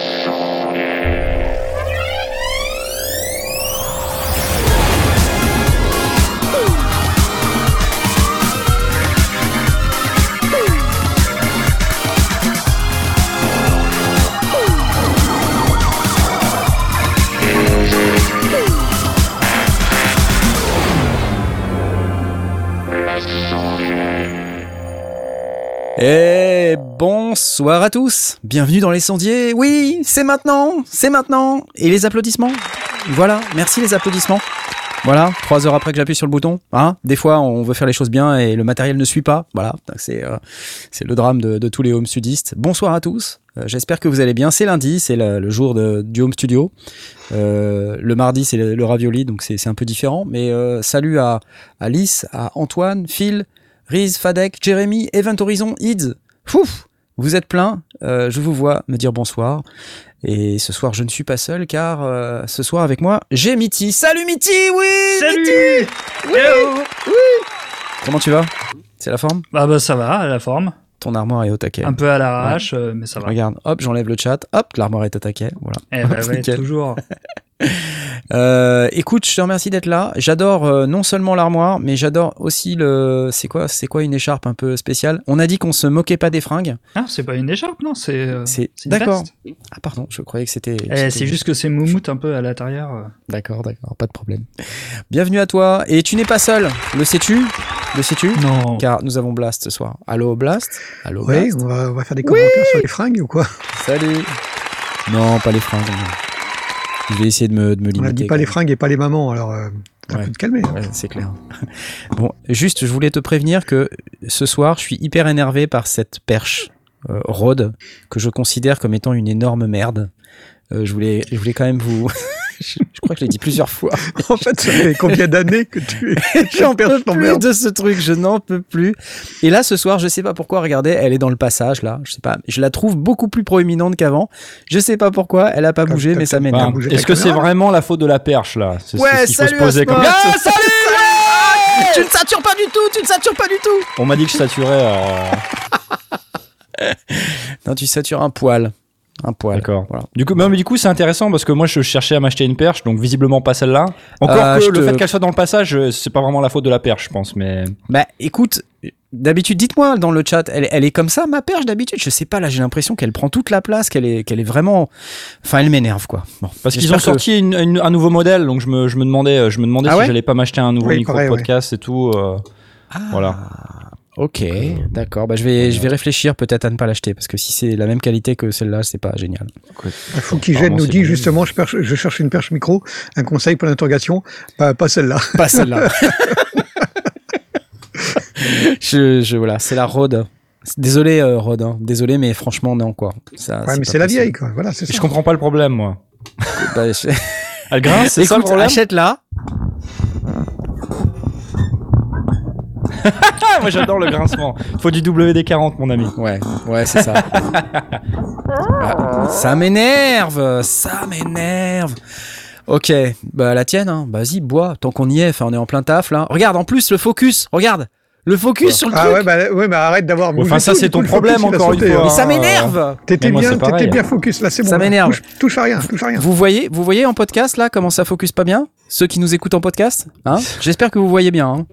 Et bonsoir à tous, bienvenue dans les sondiers. Oui, c'est maintenant, c'est maintenant. Et les applaudissements Voilà, merci les applaudissements. Voilà, trois heures après que j'appuie sur le bouton. Hein Des fois, on veut faire les choses bien et le matériel ne suit pas. Voilà, c'est euh, c'est le drame de, tous les home studistes. Bonsoir à tous. Euh, J'espère que vous allez bien. C'est lundi, c'est le, jour de, du home studio. Euh, le mardi, c'est le, le ravioli, donc c'est un peu différent. Mais salut à Alice, à Antoine, Phil, Riz, Fadek, Jérémy, Event Horizon, Ids. Fouf Vous êtes plein. Euh, je vous vois me dire bonsoir. Et ce soir, je ne suis pas seul car euh, ce soir avec moi, j'ai Mitty. Salut Mitty, oui Salut Mitty Oui Oui Comment tu vas? C'est la forme? Bah bah ça va, la forme. Ton armoire est au taquet. Un peu à l'arrache, euh, mais ça va. Regarde, hop, j'enlève le chat, hop, l'armoire est au taquet, voilà. Eh bah ouais, toujours. Euh, écoute, je te remercie d'être là. J'adore euh, non seulement l'armoire, mais j'adore aussi le. C'est quoi C'est quoi une écharpe un peu spéciale? On a dit qu'on se moquait pas des fringues. Ah, c'est pas une écharpe, non, c'est. euh, C'est une d'accord. Ah pardon, je croyais que c'était. Eh, c'était c'est juste que c'est moumoute un peu à l'intérieur. euh. D'accord, d'accord, pas de problème. Bienvenue à toi. Et tu n'es pas seul. Le sais-tu? Le sais-tu? Non. Car nous avons Blast ce soir. Allô Blast? Allô Oui, Blast? on va, on va faire des commentaires sur les fringues ou quoi? Salut. Non, pas les fringues. non. Je vais essayer de me, de me On limiter. a dit pas les fringues et pas les mamans, alors euh, t'as Ouais. pu te calmer. Ouais, c'est clair. Bon, juste, je voulais te prévenir que ce soir, je suis hyper énervé par cette perche euh, Rode que je considère comme étant une énorme merde. Euh, je voulais, je voulais quand même vous. Je, je crois que je l'ai dit plusieurs fois. en fait, ça fait combien d'années que tu J'en peux perche plus de ce truc, je n'en peux plus. Et là, ce soir, je sais pas pourquoi. Regardez, elle est dans le passage là. Je sais pas. Je la trouve beaucoup plus proéminente qu'avant. Je sais pas pourquoi. Elle a pas bougé, mais ça m'énerve. Est-ce que c'est vraiment la faute de la perche là C'est Ouais, c'est ce qu'il faut se salut, poser comme Ah, salut ouais Tu ne satures pas du tout, tu ne satures pas du tout On m'a dit que je saturais. euh, Non, tu satures un poil. Un poil. D'accord. Voilà. Du coup, mais du coup, c'est intéressant parce que moi, je cherchais à m'acheter une perche, donc visiblement pas celle-là. Encore Euh, que le te- fait qu'elle soit dans le passage, euh, c'est pas vraiment la faute de la perche, je pense. Mais Bah écoute, d'habitude, dites-moi dans le chat, elle, elle est comme ça, ma perche d'habitude? Je sais pas, là j'ai l'impression qu'elle prend toute la place, qu'elle est, qu'elle est vraiment. Enfin, elle m'énerve quoi. Bon, parce qu'ils ont que- sorti une- une- un nouveau modèle, donc je me, je me demandais, euh, je me demandais Ah si ouais? j'allais pas m'acheter un nouveau Oui, micro pareil, de ouais. podcast et tout. euh, Ah, Voilà. Ok, d'accord. Bah, je, vais, je vais réfléchir peut-être à ne pas l'acheter parce que si c'est la même qualité que celle-là, c'est pas génial. Il faut qu'il Apparemment, nous dit justement, je, perche- je cherche une perche micro, un conseil pour l'interrogation, pas, pas celle-là. Pas celle-là. je, je, voilà, c'est la Rode. Désolé, euh, Rode. hein. Désolé, mais franchement, non, quoi. Ça, Ouais, mais c'est la vieille, quoi. Voilà, ça. Je comprends pas le problème, moi. Bah, je- Elle grince, c'est ça le problème? achète-la. Moi, j'adore le grincement. Faut du WD-40, mon ami. Ouais, ouais, c'est ça. Ah, ça m'énerve, ça m'énerve. Ok, bah la tienne, hein. vas-y, bois, tant qu'on y est, enfin, on est en plein taf là. Regarde, en plus, le focus, regarde, le focus sur le Ah truc. ouais, bah, ouais, mais arrête d'avoir. bougé Enfin, ça, c'est ton le problème, encore une fois. hein. Mais ça Ah, m'énerve. T'étais bien, t'étais bien focus. Là, c'est bon. Ça m'énerve. Touche, touche à rien, touche à rien. Vous voyez, vous voyez en podcast là comment ça focus pas bien? Ceux qui nous écoutent en podcast, hein? J'espère que vous voyez bien. hein.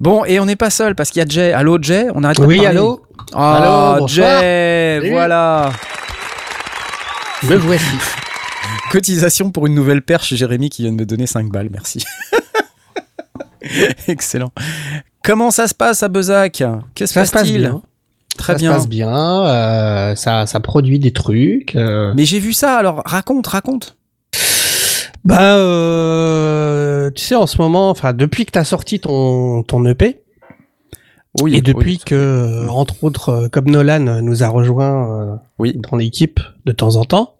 Bon, et on n'est pas seul parce qu'il y a Jay. Allô Jay, on arrête pas de Oui, parler. allô? Ah, Allô, bonsoir. Jay, Salut. voilà. Me voici. Cotisation pour une nouvelle perche, Jérémy qui vient de me donner 5 balles, merci. Excellent. Comment ça se passe à Bezac? Qu'est-ce Ça que se passe passe-t-il? bien. Très ça bien. se passe bien. euh, ça, ça produit des trucs. euh. Mais j'ai vu ça, alors raconte, raconte. Bah, euh, tu sais, en ce moment, enfin, depuis que t'as sorti ton, ton EP, Oui, et depuis que, entre autres, comme Nolan nous a rejoint euh, Oui. dans l'équipe de temps en temps,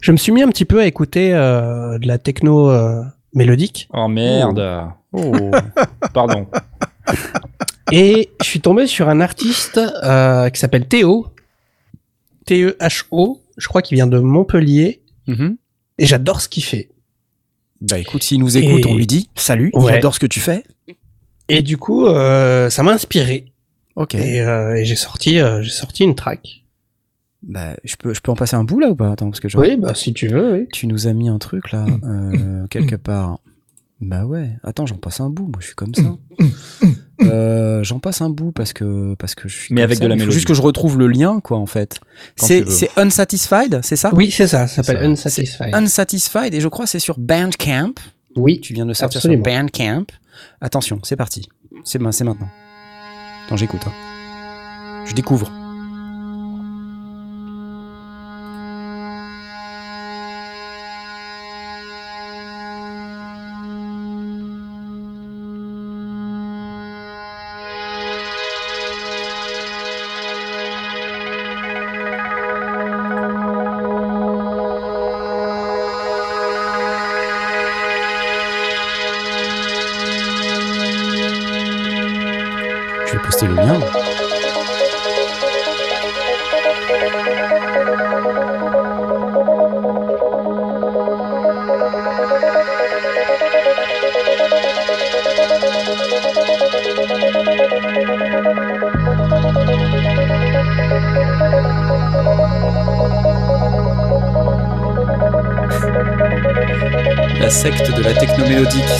je me suis mis un petit peu à écouter euh, de la techno euh, mélodique. Oh merde. Oh. Pardon. Et je suis tombé sur un artiste euh, qui s'appelle Théo. T-E-H-O. Je crois qu'il vient de Montpellier. Mhm. Et j'adore ce qu'il fait. Bah écoute, s'il nous écoute, Et- on lui dit salut, Ouais. j'adore ce que tu fais. Et du coup, euh, ça m'a inspiré. Ok. Et, euh, et j'ai sorti, euh, j'ai sorti une track. Bah, je peux, je peux en passer un bout là ou pas? Attends, parce que je- Oui, bah si tu veux, oui. tu nous as mis un truc là, quelque part. Bah ouais. Attends, j'en passe un bout. Moi, je suis comme ça. Euh, j'en passe un bout parce que parce que je suis. Mais comme avec ça. de la mélodie. juste que je retrouve le lien, quoi, en fait. C'est c'est unsatisfied, c'est ça? Oui, c'est ça, ça s'appelle Ça, Unsatisfied. Unsatisfied et je crois que c'est sur Bandcamp. Oui, Tu viens de sortir Absolument. sur Bandcamp. Attention, c'est parti. C'est c'est maintenant. Attends, j'écoute. hein. Je découvre.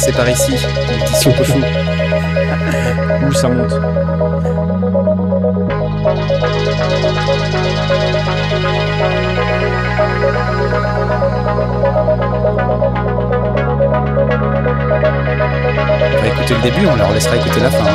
C'est par ici. L'édition Cochon. Où ça monte On va écouter le début, on leur laissera écouter la fin. hein.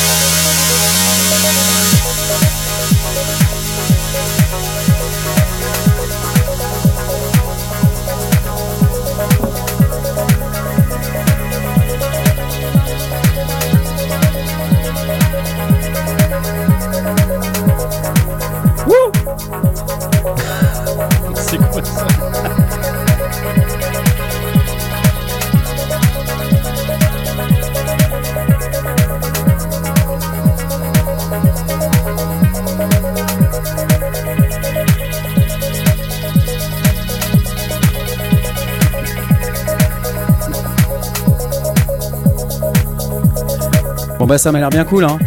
bah ça m'a l'air bien cool hein.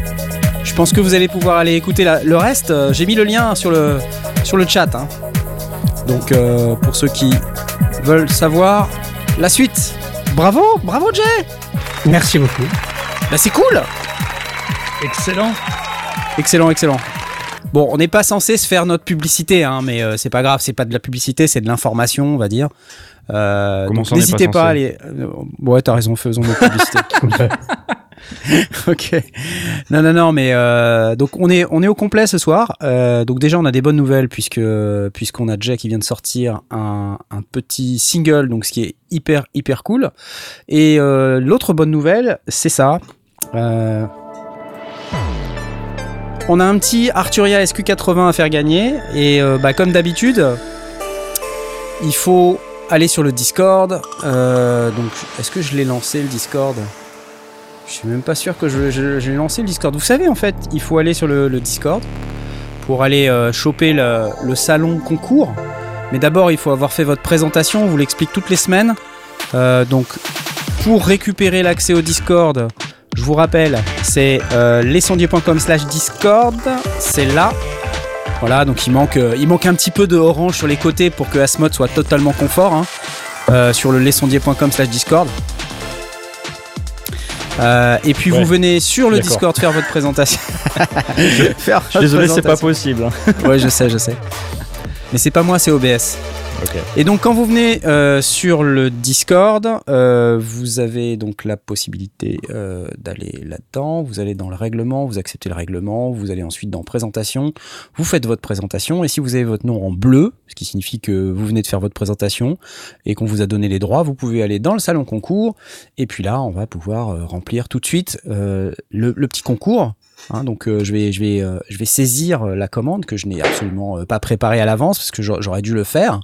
Je pense que vous allez pouvoir aller écouter la- le reste. euh, J'ai mis le lien sur le, sur le chat. hein. Donc euh, pour ceux qui veulent savoir la suite. Bravo, bravo Jay merci beaucoup. Bah c'est cool Excellent. Excellent, excellent. Bon, on n'est pas censé se faire notre publicité, hein, mais euh, c'est pas grave, c'est pas de la publicité, c'est de l'information, on va dire. Euh, n'hésitez pas pas, à aller. ouais, t'as raison, faisons notre publicité. ok. Non, non, non, mais euh, donc on est on est au complet ce soir. Euh, donc déjà on a des bonnes nouvelles puisque puisqu'on a Jay qui vient de sortir un, un petit single, donc ce qui est hyper hyper cool. Et euh, l'autre bonne nouvelle, c'est ça. On a un petit Arturia SQ80 à faire gagner et bah, comme d'habitude, il faut aller sur le Discord. Donc est-ce que je l'ai lancé le Discord? Je suis même pas sûr que je, l'ai lancé le Discord. Vous savez en fait, il faut aller sur le, Discord pour aller euh, choper le, salon concours. Mais d'abord, il faut avoir fait votre présentation. On vous l'explique toutes les semaines. Euh, donc pour récupérer l'accès au Discord, je vous rappelle, c'est euh, slash Discord. C'est là. Voilà, donc il manque, euh, il manque un petit peu de orange sur les côtés pour que Asmod soit totalement confort. hein. Sur le lescendier.com slash Discord. Euh, et puis Ouais. vous venez sur le. Discord faire votre présentation. Faire Je suis votre désolé, c'est pas possible. Ouais, je sais, je sais. Mais c'est pas moi, c'est OBS. Et donc quand vous venez euh, sur le Discord, euh, vous avez donc la possibilité euh, d'aller là-dedans, vous allez dans le règlement, vous acceptez le règlement, vous allez ensuite dans présentation, vous faites votre présentation et si vous avez votre nom en bleu, ce qui signifie que vous venez de faire votre présentation et qu'on vous a donné les droits, vous pouvez aller dans le salon concours et puis là on va pouvoir euh, remplir tout de suite euh, le petit concours Hein, donc euh, je vais je vais euh, je vais saisir euh, la commande que je n'ai absolument euh, pas préparée à l'avance parce que j'a- j'aurais dû le faire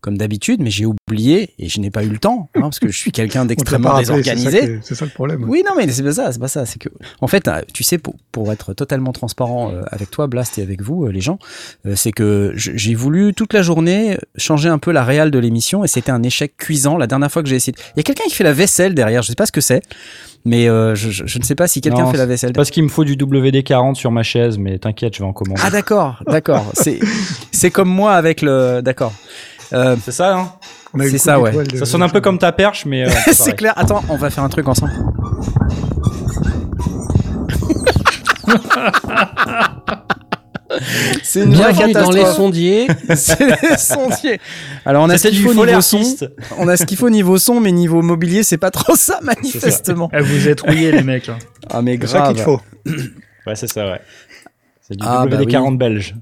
comme d'habitude, mais j'ai oublié et je n'ai pas eu le temps hein, parce que je suis quelqu'un d'extrêmement rappelé, c'est ça désorganisé. ça le problème. Oui, non, mais c'est pas ça, c'est pas ça. C'est que, en fait, euh, tu sais, pour, pour être totalement transparent euh, avec toi, Blast, et avec vous, euh, les gens, euh, c'est que j'ai voulu toute la journée changer un peu la réale de l'émission et c'était un échec cuisant la dernière fois que j'ai essayé. Il y a quelqu'un qui fait la vaisselle derrière, je sais pas ce que c'est, mais euh, je, je- je ne sais pas si quelqu'un fait la vaisselle. Parce qu'il me faut du WD-40 sur ma chaise, mais t'inquiète, je vais en commander. Ah d'accord, d'accord. C'est c'est comme moi avec le. D'accord. Euh, c'est ça, hein? C'est coup ça, ouais. de- Ça sonne un peu comme ta perche, mais. euh, c'est clair. Attends, on va faire un truc ensemble. C'est Bienvenue dans les sondiers. C'est les sondiers. Alors on a ce qu'il faut niveau son. On a ce qu'il faut niveau son, mais niveau mobilier, c'est pas trop ça manifestement. Eh, vous êtes rouillés, les mecs. Ah mais C'est ça qu'il grave. te faut. Ouais, c'est ça, ouais. C'est du Ah, bah WD-40 belge.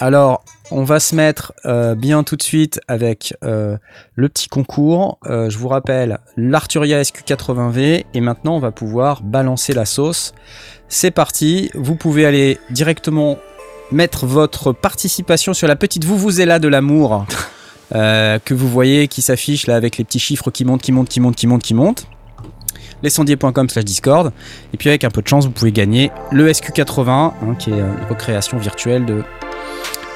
Alors on va se mettre euh, bien tout de suite avec euh, le petit concours. Euh, je vous rappelle l'Arturia SQ80V et maintenant on va pouvoir balancer la sauce. C'est parti. Vous pouvez aller directement mettre votre participation sur la petite là de l'amour euh, que vous voyez qui s'affiche là avec les petits chiffres qui montent, qui montent, qui montent, qui montent, qui montent. lescendier.com slash discord. Et puis avec un peu de chance vous pouvez gagner le SQ80 hein, qui est une recréation virtuelle de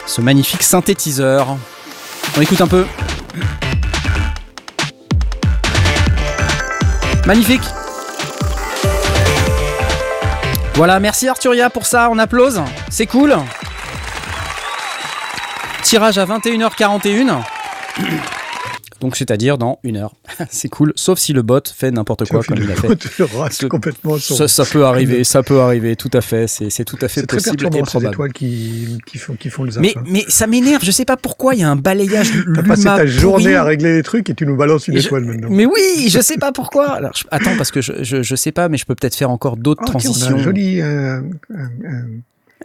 ce magnifique synthétiseur. On écoute un peu. Magnifique. Voilà merci Arturia pour ça on applause. C'est cool tirage à 21h41 donc c'est-à-dire dans une heure c'est cool sauf si le bot fait n'importe quoi comme le il a fait bot rate complètement son- ça, ça peut arriver, ça peut arriver, tout à fait. C'est c'est tout à fait C'est très possible et perturbant ces probable. étoiles qui, qui, font, qui font le zap. Mais, hein. mais ça m'énerve, je sais pas pourquoi, il y a un balayage T'as passé ta journée pourri. à régler les trucs et tu nous balances une je- étoile maintenant. Mais oui, je sais pas pourquoi. Alors, je- attends, parce que je, je, je sais pas, mais je peux peut-être faire encore d'autres tiens, on a transitions. un joli, euh, un- un-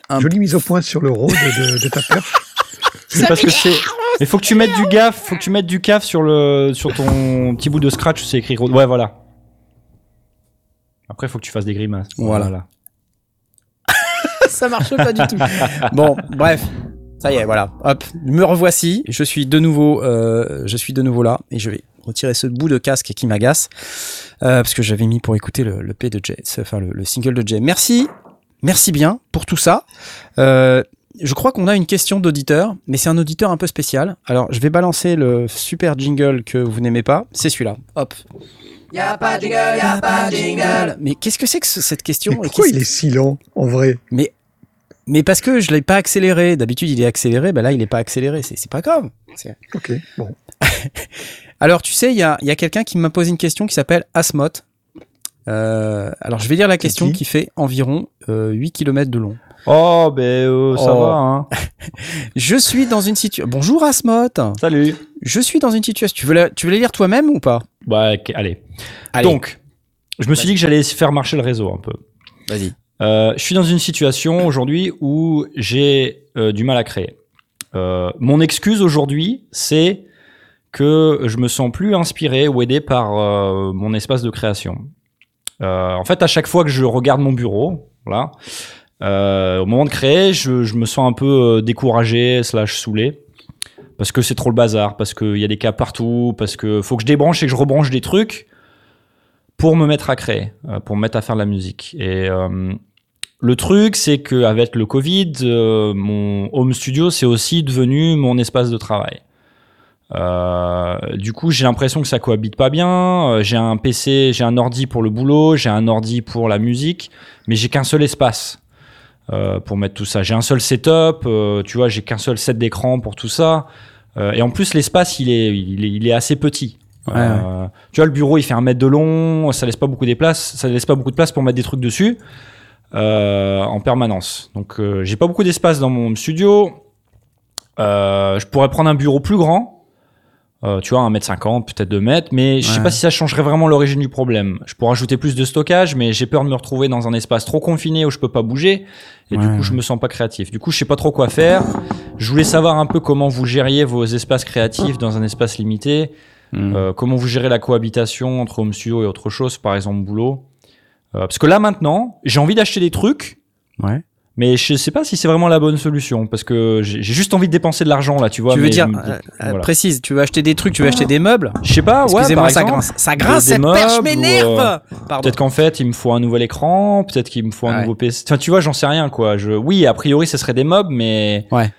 Un- joli mise au point sur le rôle de, de ta perche. C'est parce que c'est. Mais faut que tu mettes du gaffe, faut que tu mettes du caf sur le sur ton petit bout de scratch où c'est écrit. Ouais, voilà. Après, faut que tu fasses des grimaces. Voilà. ça marche pas du tout. Bon, bref. Ça y est, voilà. Hop, me revoici. Je suis de nouveau, euh, je suis de nouveau là et je vais retirer ce bout de casque qui m'agace euh, parce que j'avais mis pour écouter le, le P de Jay, enfin le, le single de Jay. Merci, merci bien pour tout ça. Euh, je crois qu'on a une question d'auditeur, mais c'est un auditeur un peu spécial. Alors, je vais balancer le super jingle que vous n'aimez pas. C'est celui-là. Hop. Y'a pas de jingle, y'a pas de jingle. Mais qu'est-ce que c'est que ce- cette question Mais pourquoi qu'est-ce- il est si lent, en vrai mais, mais parce que je l'ai pas accéléré. D'habitude, il est accéléré. Ben là, il est pas accéléré. C'est c'est pas grave. Ok, bon. Alors, tu sais, il y a, il y a quelqu'un qui m'a posé une question qui s'appelle Asmot. Euh, alors, je vais lire la question qui qui fait environ euh, 8 km de long. Oh, ben euh, ça Oh. va, hein. Je suis dans une situation. Bonjour Asmot. Salut. Je suis dans une situation. Tu veux la, tu veux la lire toi-même ou pas? Bah, ok, allez. Allez, Donc, je me suis dit que j'allais faire marcher le réseau un peu. vas-y. Euh, je suis dans une situation aujourd'hui où j'ai euh, du mal à créer. Euh, mon excuse aujourd'hui, c'est que je me sens plus inspiré ou aidé par euh, mon espace de création. Euh, en fait, à chaque fois que je regarde mon bureau, voilà, euh, au moment de créer, je, me sens un peu euh, découragé, slash saoulé, parce que c'est trop le bazar, parce qu'il y a des cas partout, parce que faut que je débranche et que je rebranche des trucs pour me mettre à créer, euh, pour me mettre à faire de la musique. Et le truc, c'est qu'avec le Covid, mon home studio, c'est aussi devenu mon espace de travail. Du coup, j'ai l'impression que ça cohabite pas bien. J'ai un PC, j'ai un ordi pour le boulot, j'ai un ordi pour la musique, mais j'ai qu'un seul espace euh, pour mettre tout ça. J'ai un seul setup, euh, tu vois, j'ai qu'un seul set d'écran pour tout ça. Euh, et en plus, l'espace, il est, il est, il est assez petit. Ouais, Euh, Tu vois, le bureau, il fait un mètre de long, ça laisse pas beaucoup de place, ça laisse pas beaucoup de place pour mettre des trucs dessus euh, en permanence. Donc, euh, j'ai pas beaucoup d'espace dans mon studio. Euh, je pourrais prendre un bureau plus grand, euh, tu vois, 1m50, peut-être 2 mètres, mais je sais Ouais. pas si ça changerait vraiment l'origine du problème. Je pourrais ajouter plus de stockage, mais j'ai peur de me retrouver dans un espace trop confiné où je peux pas bouger, et du coup, je me sens pas créatif. Du coup, je sais pas trop quoi faire. Je voulais savoir un peu comment vous gériez vos espaces créatifs dans un espace limité. Hmm. Euh, comment vous gérez la cohabitation entre home studio et autre chose, par exemple boulot Euh, Parce que là maintenant, j'ai envie d'acheter des trucs Ouais. Mais je sais pas si c'est vraiment la bonne solution parce que j'ai juste envie de dépenser de l'argent là, tu vois. tu veux mais dire, me- euh, euh, voilà. précise, tu veux acheter des trucs, tu veux acheter des meubles? Je sais pas, ouais. Excusez-moi, ça grince. Ça grince, cette perche meubles m'énerve euh. Peut-être qu'en fait, il me faut un nouvel écran, peut-être qu'il me faut un Ouais. nouveau PC. Enfin, tu vois, j'en sais rien, quoi. Je... Oui, a priori, ce serait des mobs, mais. Ouais.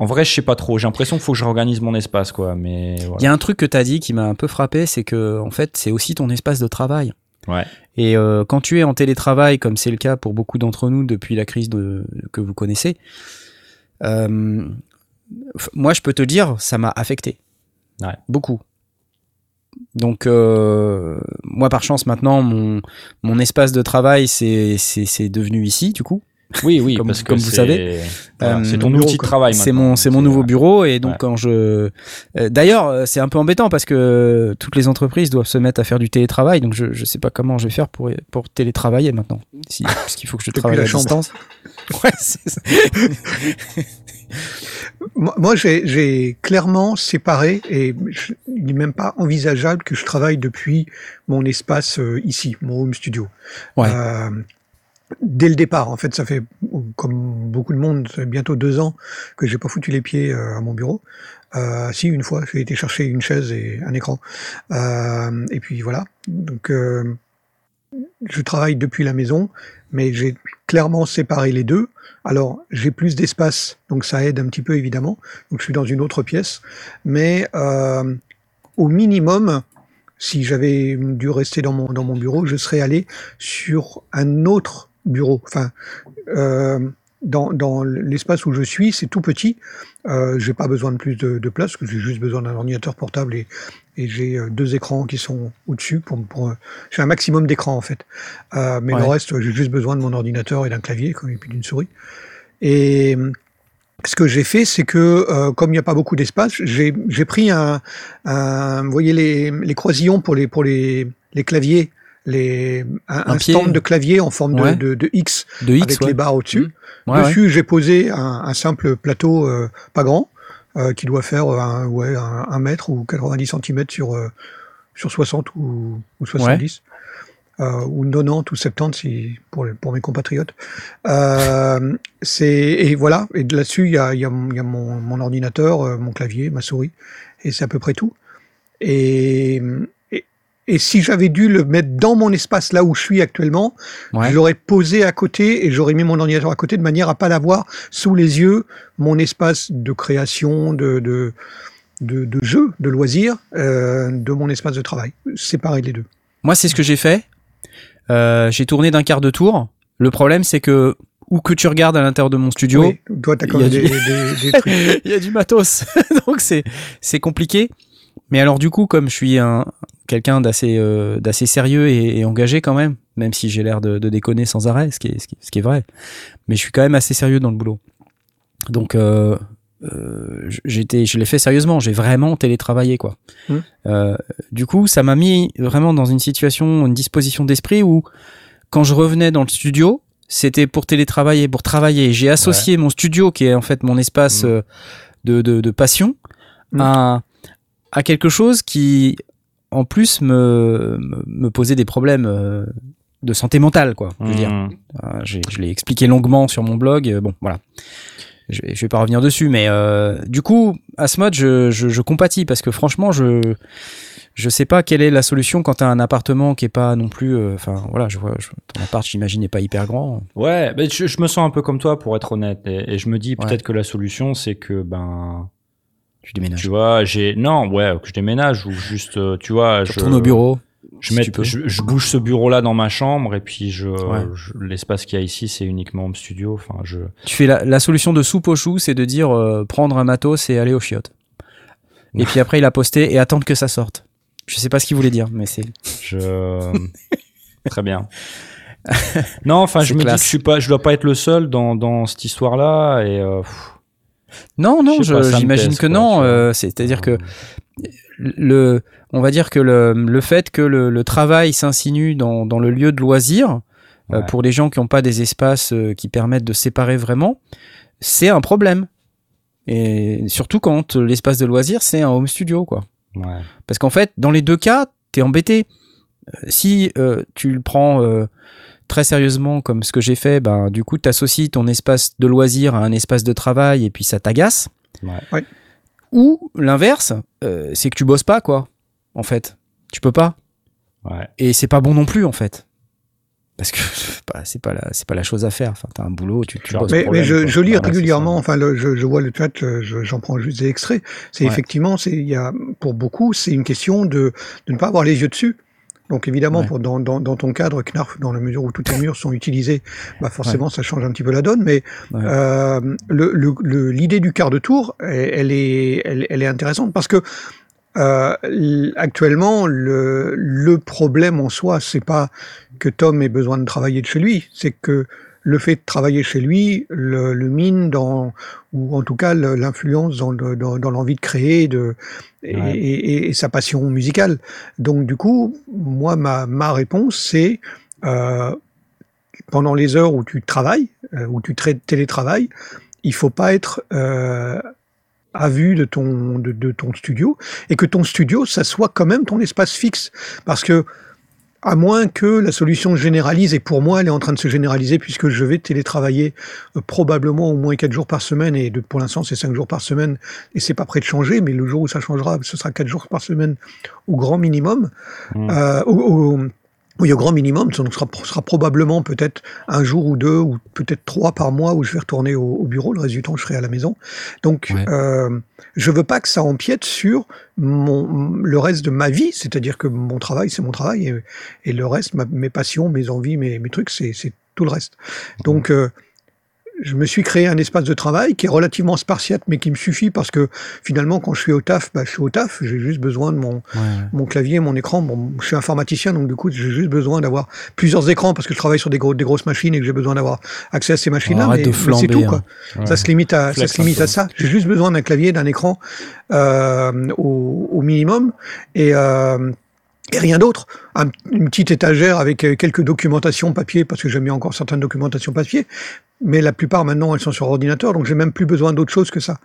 En vrai, je sais pas trop. J'ai l'impression qu'il faut que je réorganise mon espace, quoi. Mais Il voilà. y a un truc que tu as dit qui m'a un peu frappé, c'est que en fait, c'est aussi ton espace de travail. Ouais. Et euh, quand tu es en télétravail, comme c'est le cas pour beaucoup d'entre nous depuis la crise de, que vous connaissez, euh, moi, je peux te dire, ça m'a affecté. Ouais. Beaucoup. Donc, euh, moi, par chance, maintenant, mon, mon espace de travail, c'est c'est- c'est devenu ici, du coup. Oui, oui, Comme- parce que comme vous savez. voilà, Euh, c'est ton outil de travail. C'est mon, c'est mon nouveau euh, bureau et donc ouais. quand je, euh, d'ailleurs, c'est un peu embêtant parce que toutes les entreprises doivent se mettre à faire du télétravail, donc je, je sais pas comment je vais faire pour pour télétravailler maintenant, si, parce qu'il faut que je travaille la à chambre. distance. Ouais, ça. Moi, j'ai j'ai clairement séparé, et je- il n'est même pas envisageable que je travaille depuis mon espace euh, ici, mon home studio. Ouais. Euh, dès le départ, en fait, ça fait, comme beaucoup de monde, bientôt deux ans que j'ai pas foutu les pieds euh, à mon bureau. Euh, si, une fois, j'ai été chercher une chaise et un écran. Euh, et puis voilà. Donc, je travaille depuis la maison, mais j'ai clairement séparé les deux. Alors, j'ai plus d'espace, donc ça aide un petit peu évidemment. Donc, je suis dans une autre pièce, mais au minimum, si j'avais dû rester dans mon dans mon bureau, je serais allé sur un autre bureau. Enfin, euh, dans, dans l'espace où je suis, c'est tout petit. Euh, j'ai pas besoin de plus de, de place, parce que j'ai juste besoin d'un ordinateur portable et, et j'ai euh, deux écrans qui sont au-dessus. Pour, pour, euh, j'ai un maximum d'écrans en fait. Euh, mais Ouais. le reste, j'ai juste besoin de mon ordinateur et d'un clavier et puis d'une souris. Et ce que j'ai fait, c'est que euh, comme il n'y a pas beaucoup d'espace, j'ai j'ai pris un, un, vous voyez les, les croisillons pour les pour les, les claviers, les un, Un un pied. stand de clavier en forme de, Ouais. de, de X De X, avec ouais. les barres au-dessus. Ouais. Dessus, j'ai posé un, un simple plateau euh, pas grand, euh, qui doit faire euh, un, ouais, un, mètre ou 90 cm sur, euh, sur 60 ou, ou 70. Euh, ou 90 ou 70 si, pour, les- pour mes compatriotes. C'est et voilà. Et de là-dessus, il y a, y a, y a mon, mon ordinateur, mon clavier, ma souris, et c'est à peu près tout. Et, et, si j'avais dû le mettre dans mon espace là où je suis actuellement, Ouais. je l'aurais posé à côté et j'aurais mis mon ordinateur à côté de manière à pas l'avoir sous les yeux, mon espace de création, de, de, de, de jeu, de loisirs, euh, de mon espace de travail. Séparer les deux. Moi, c'est ce que j'ai fait. Euh, j'ai tourné d'un quart de tour. Le problème, c'est que où que tu regardes à l'intérieur de mon studio, Oui, toi, t'as quand il y a du- des, des, des trucs. il y a du matos, donc c'est c'est compliqué. Mais alors du coup, comme je suis un quelqu'un d'assez euh, d'assez sérieux et, et engagé quand même, même si j'ai l'air de, de déconner sans arrêt, ce qui, est, ce, qui, ce qui est vrai, mais je suis quand même assez sérieux dans le boulot. Donc euh, euh, j'étais, je l'ai fait sérieusement, j'ai vraiment télétravaillé quoi. Hmm. Euh, du coup, ça m'a mis vraiment dans une situation, une disposition d'esprit où quand je revenais dans le studio, c'était pour télétravailler, pour travailler. J'ai associé mon studio, qui est en fait mon espace euh, de, de, de passion, Mm. à, à quelque chose qui, en plus, me, me, posait des problèmes euh, de santé mentale, quoi. Je veux dire. Mmh. Euh, j'ai- je l'ai expliqué longuement sur mon blog. euh, bon, voilà. Je vais, je vais pas revenir dessus, mais euh, du coup, à ce mode, je, je, je compatis parce que franchement, je je sais pas quelle est la solution quand t'as un appartement qui est pas non plus. euh, Enfin, voilà, je vois, ton appart, j'imagine, n'est pas hyper grand. Ouais, mais je, je me sens un peu comme toi, pour être honnête. Et, et je me dis Ouais. peut-être que la solution, c'est que, ben, Tu déménages. tu vois, j'ai. Non, ouais, que je déménage ou juste, euh, tu vois. Tu je retournes au bureau. Je, si mets- je, je bouge ce bureau-là dans ma chambre et puis je, Ouais. je- l'espace qu'il y a ici, c'est uniquement home studio. Enfin, je. Tu fais la, la solution de soupe aux choux, c'est de dire euh, prendre un matos et aller au chiottes. Et puis après, il a posté et attendre que ça sorte. Je sais pas ce qu'il voulait dire, mais c'est. Je... Très bien. Non, enfin, je me dis que je suis pas, je dois pas être le seul dans, dans cette histoire-là et. euh, pff, Non, non, j'imagine pèse, que non. euh, C'est-à-dire que le, on va dire que le, le fait que le, le travail s'insinue dans, dans le lieu de loisir, euh, pour les gens qui n'ont pas des espaces euh, qui permettent de séparer vraiment, c'est un problème. Et surtout quand l'espace de loisir, c'est un home studio, quoi. ouais. Parce qu'en fait, dans les deux cas, t'es embêté. Euh, Si euh, tu le prends, euh, très sérieusement comme ce que j'ai fait, ben du coup t'associes ton espace de loisir à un espace de travail et puis ça t'agace. Ouais. Ouais. Ou l'inverse, euh, c'est que tu bosses pas quoi. En fait, tu peux pas. Ouais. Et c'est pas bon non plus en fait. Parce que bah, c'est pas la c'est pas la chose à faire. Enfin, t'as un boulot, tu, tu bosses. Mais, problème, mais je, lis Voilà, régulièrement, ça. enfin, le- je, je vois le chat, euh, je- j'en prends juste des extraits. C'est Ouais. effectivement, c'est, il y a, pour beaucoup, c'est une question de, de ne pas avoir les yeux dessus. Donc évidemment, Ouais. pour, dans, dans, dans ton cadre, Knarf, dans la mesure où tous tes murs sont utilisés, bah forcément, ça change un petit peu la donne. Mais Ouais. euh, le, le, le- l'idée du quart de tour, elle, elle est, elle, elle est intéressante parce que euh, actuellement, le, le problème en soi, c'est pas que Tom ait besoin de travailler de chez lui, c'est que le fait de travailler chez lui le, le mine dans, ou en tout cas l'influence dans, dans, dans l'envie de créer de, et, Ouais. et- et- et sa passion musicale. Donc du coup, moi, ma, ma réponse, c'est euh, pendant les heures où tu travailles, euh, où tu tra- télétravailles, il faut pas être euh, à vue de ton, de, de ton studio et que ton studio, ça soit quand même ton espace fixe. Parce que, à moins que la solution se généralise, et pour moi, elle est en train de se généraliser puisque je vais télétravailler euh, probablement au moins 4 jours par semaine, et de, pour l'instant, c'est 5 jours par semaine, et c'est pas prêt de changer, mais le jour où ça changera, ce sera 4 jours par semaine au grand minimum. Mm. Euh, au, au- oui, au grand minimum, ce sera, sera probablement peut-être un jour ou deux, ou peut-être trois par mois où je vais retourner au, au bureau. Le reste du temps, je serai à la maison. Donc, Ouais. euh, je veux pas que ça empiète sur mon, le reste de ma vie. C'est-à-dire que mon travail, c'est mon travail, et, et le reste, ma- mes passions, mes envies, mes, mes trucs, c'est c'est tout le reste. Donc, euh, je me suis créé un espace de travail qui est relativement spartiate, mais qui me suffit parce que finalement, quand je suis au taf, bah, je suis au taf. J'ai juste besoin de mon, Ouais. mon clavier, mon écran. Bon, je suis informaticien, donc du coup, j'ai juste besoin d'avoir plusieurs écrans parce que je travaille sur des, gros, des grosses machines et que j'ai besoin d'avoir accès à ces machines-là. Mais, c'est tout, hein. quoi. Ouais. Ça se limite à, ça se limite à ça. J'ai juste besoin d'un clavier, d'un écran euh, au, au minimum et, euh, et rien d'autre. Un- une petite étagère avec euh, quelques documentations papier parce que j'aime bien encore certaines documentations papier. Mais la plupart maintenant elles sont sur ordinateur, donc j'ai même plus besoin d'autre chose que ça.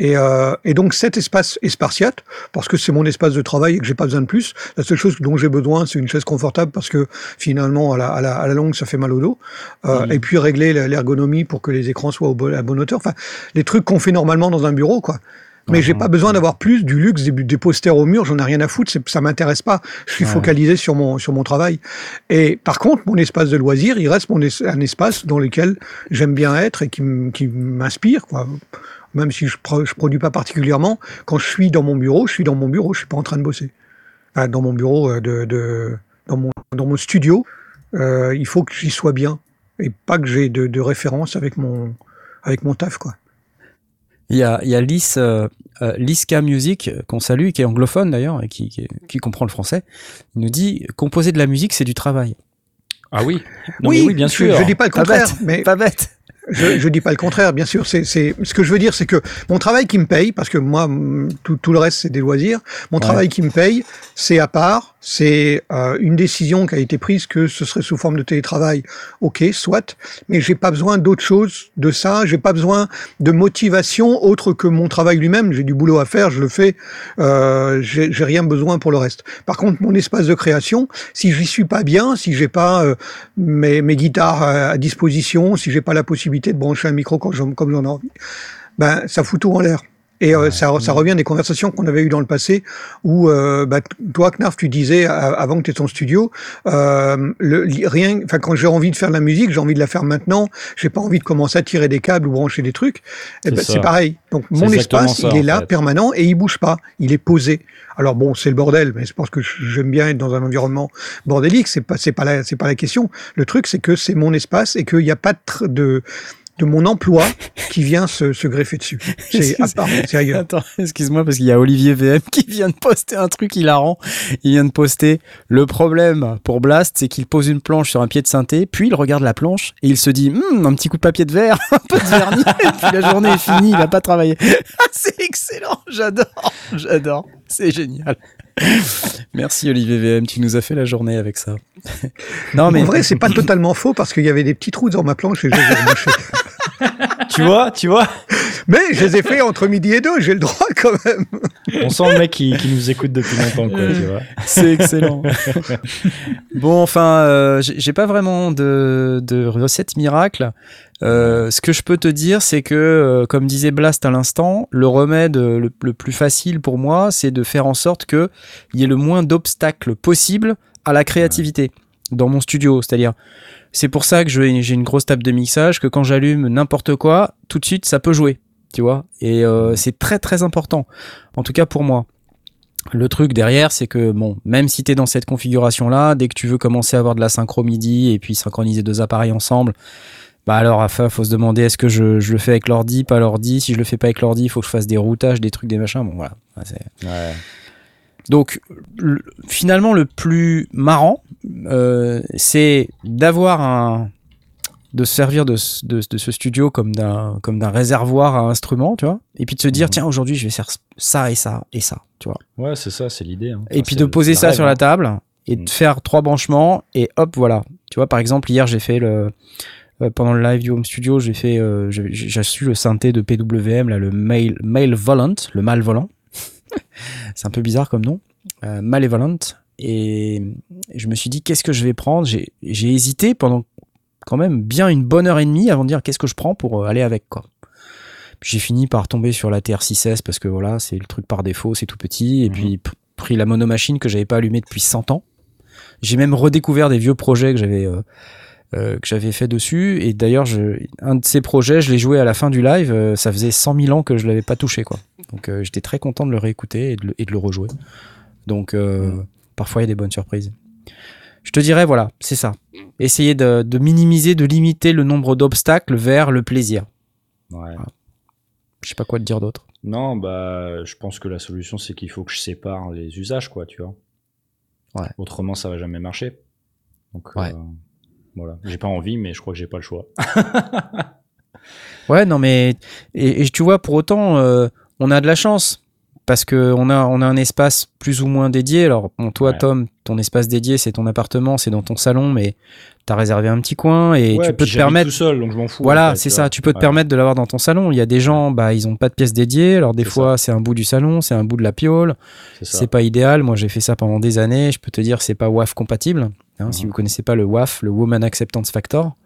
Et, euh, et donc cet espace est spartiate parce que c'est mon espace de travail et que j'ai pas besoin de plus. La seule chose dont j'ai besoin, c'est une chaise confortable parce que finalement à la, à la, à la longue ça fait mal au dos. Euh. Et puis régler l'ergonomie pour que les écrans soient au bon, à bonne hauteur. Enfin, les trucs qu'on fait normalement dans un bureau, quoi. Mais j'ai pas besoin d'avoir plus du luxe des, des posters au mur. J'en ai rien à foutre. Ça m'intéresse pas. Je suis Ouais. focalisé sur mon sur mon travail. Et par contre, mon espace de loisir, il reste mon es- un espace dans lequel j'aime bien être et qui m'inspire. quoi. Même si je, pro- je produis pas particulièrement, quand je suis dans mon bureau, je suis dans mon bureau. Je suis pas en train de bosser. Enfin, dans mon bureau euh, de, de dans mon dans mon studio, euh, il faut que j'y sois bien et pas que j'ai de, de référence avec mon avec mon taf quoi. Il y a, il y a Lys, euh, euh, Liska Music, euh, qu'on salue, qui est anglophone d'ailleurs, et qui, qui, qui comprend le français. Il nous dit composer de la musique, c'est du travail. Ah oui. Non, mais oui, bien je, sûr. Je dis pas le Pas contraire, bête. mais Pas bête. Je, je dis pas le contraire. Bien sûr, c'est c'est ce que je veux dire, c'est que mon travail qui me paye, parce que moi tout, tout le reste c'est des loisirs. Mon travail qui me paye, c'est à part, c'est euh, une décision qui a été prise que ce serait sous forme de télétravail. Ok, soit, mais j'ai pas besoin d'autre chose de ça. J'ai pas besoin de motivation autre que mon travail lui-même. J'ai du boulot à faire, je le fais. Euh, j'ai j'ai rien besoin pour le reste. Par contre, mon espace de création, si j'y suis pas bien, si j'ai pas euh, mes, mes guitares à, à disposition, si j'ai pas la possibilité de brancher un micro quand comme j'en ai envie, ben ça fout tout en l'air. Et euh, ça, ça revient des conversations qu'on avait eues dans le passé où euh, bah, toi, Knarf, tu disais avant que tu aies ton studio, euh, le, rien, enfin quand j'ai envie de faire de la musique, j'ai envie de la faire maintenant. J'ai pas envie de commencer à tirer des câbles ou brancher des trucs. Et C'est ben, ça. c'est pareil. Donc mon espace, ça, il est là, fait. permanent, et il bouge pas. Il est posé. Alors bon, c'est le bordel, mais c'est parce que j'aime bien être dans un environnement bordélique. C'est pas, c'est pas la, c'est pas la question. Le truc, c'est que c'est mon espace et qu'il n'y a pas de, de de mon emploi qui vient se, se greffer dessus. C'est à part, c'est ailleurs. Attends, excuse-moi parce qu'il y a Olivier VM qui vient de poster un truc hilarant. Il vient de poster le problème pour Blast, c'est qu'il pose une planche sur un pied de synthé, puis il regarde la planche et il se dit Hum, un petit coup de papier de verre, un peu de vernis, et puis la journée est finie, il a pas travaillé. Ah, c'est excellent, j'adore, j'adore, c'est génial. Merci Olivier VM, tu nous as fait la journée avec ça. non mais En vrai, c'est pas totalement faux parce qu'il y avait des petits trous dans ma planche et je les ai. Tu vois, tu vois. Mais je les ai fait entre midi et deux, j'ai le droit quand même. On sent le mec qui, qui nous écoute depuis longtemps, quoi, tu vois. C'est excellent. bon, enfin, euh, j'ai j'ai pas vraiment de, de recette miracle. Euh, ce que je peux te dire, c'est que, euh, comme disait Blast à l'instant, le remède euh, le, plus facile pour moi, c'est de faire en sorte que il y ait le moins d'obstacles possible à la créativité dans mon studio. C'est-à-dire, c'est pour ça que j'ai une grosse table de mixage, que quand j'allume n'importe quoi, tout de suite, ça peut jouer. Tu vois Et c'est très très important. En tout cas pour moi. Le truc derrière, c'est que bon, même si tu dans cette configuration-là, dès que tu veux commencer à avoir de la synchro MIDI et puis synchroniser deux appareils ensemble, bah alors à fa- faut se demander est-ce que je, je le fais avec l'ordi, pas l'ordi? Si je le fais pas avec l'ordi, il faut que je fasse des routages, des trucs, des machins. Bon voilà. Ouais, donc, le- finalement, le plus marrant, euh, c'est d'avoir un, de se servir de, ce- de, de ce studio comme d'un, comme d'un réservoir à instruments, tu vois, et puis de se dire, Mhm. tiens, aujourd'hui, je vais faire ça et ça et ça, tu vois? Ouais, c'est ça, c'est l'idée. hein. Et Enfin, puis de poser ça rêve, sur hein. la table et de Mm. faire trois branchements et hop, voilà. Tu vois, par exemple, hier, j'ai fait le, pendant le live du home studio, j'ai fait, euh, j'ai su le synthé de PWM, là, le Mail, Mail Volant, le mal volant. c'est un peu bizarre comme nom. Euh, Malevolent. Et je me suis dit, qu'est-ce que je vais prendre? J'ai hésité pendant quand même bien une bonne heure et demie avant de dire qu'est-ce que je prends pour euh, aller avec, quoi. Puis J'ai fini par tomber sur la TR6S parce que voilà, c'est le truc par défaut, c'est tout petit. Et Mhm. puis pris la monomachine que j'avais pas allumée depuis 100 ans. J'ai même redécouvert des vieux projets que j'avais euh, que j'avais fait dessus. Et d'ailleurs, un de ces projets, je l'ai joué à la fin du live. euh, ça faisait 100 000 ans que je l'avais pas touché, quoi. Donc euh, j'étais très content de le réécouter et de le, et de le rejouer. Donc euh, parfois il y a des bonnes surprises. Je te dirais, voilà, c'est ça. Essayer de, de minimiser, de limiter le nombre d'obstacles vers le plaisir. Ouais. Je sais pas quoi te dire d'autre. Non, bah, je pense que la solution, c'est qu'il faut que je sépare les usages, quoi, tu vois. Ouais. Autrement, ça va jamais marcher. Donc, Ouais. euh, J'ai pas envie, mais je crois que j'ai pas le choix. Ouais, non, mais et, et tu vois, pour autant, euh, on a de la chance parce que on a on a un espace plus ou moins dédié. Alors, bon, toi, Ouais. Tom, ton espace dédié, c'est ton appartement, c'est dans ton salon, mais t'as réservé un petit coin et Ouais, tu peux te permettre. tout seul, donc je m'en fous. Voilà, en fait, c'est tu ça. Tu peux te Ouais. permettre de l'avoir dans ton salon. Il y a des gens, bah, ils ont pas de pièce dédiée. Alors des fois, c'est un bout du salon, c'est un bout de la piole. C'est pas idéal. Moi, j'ai fait ça pendant des années. Je peux te dire, c'est pas WAF compatible. hein, Si Mhm. vous connaissez pas le WAF, le Woman Acceptance Factor,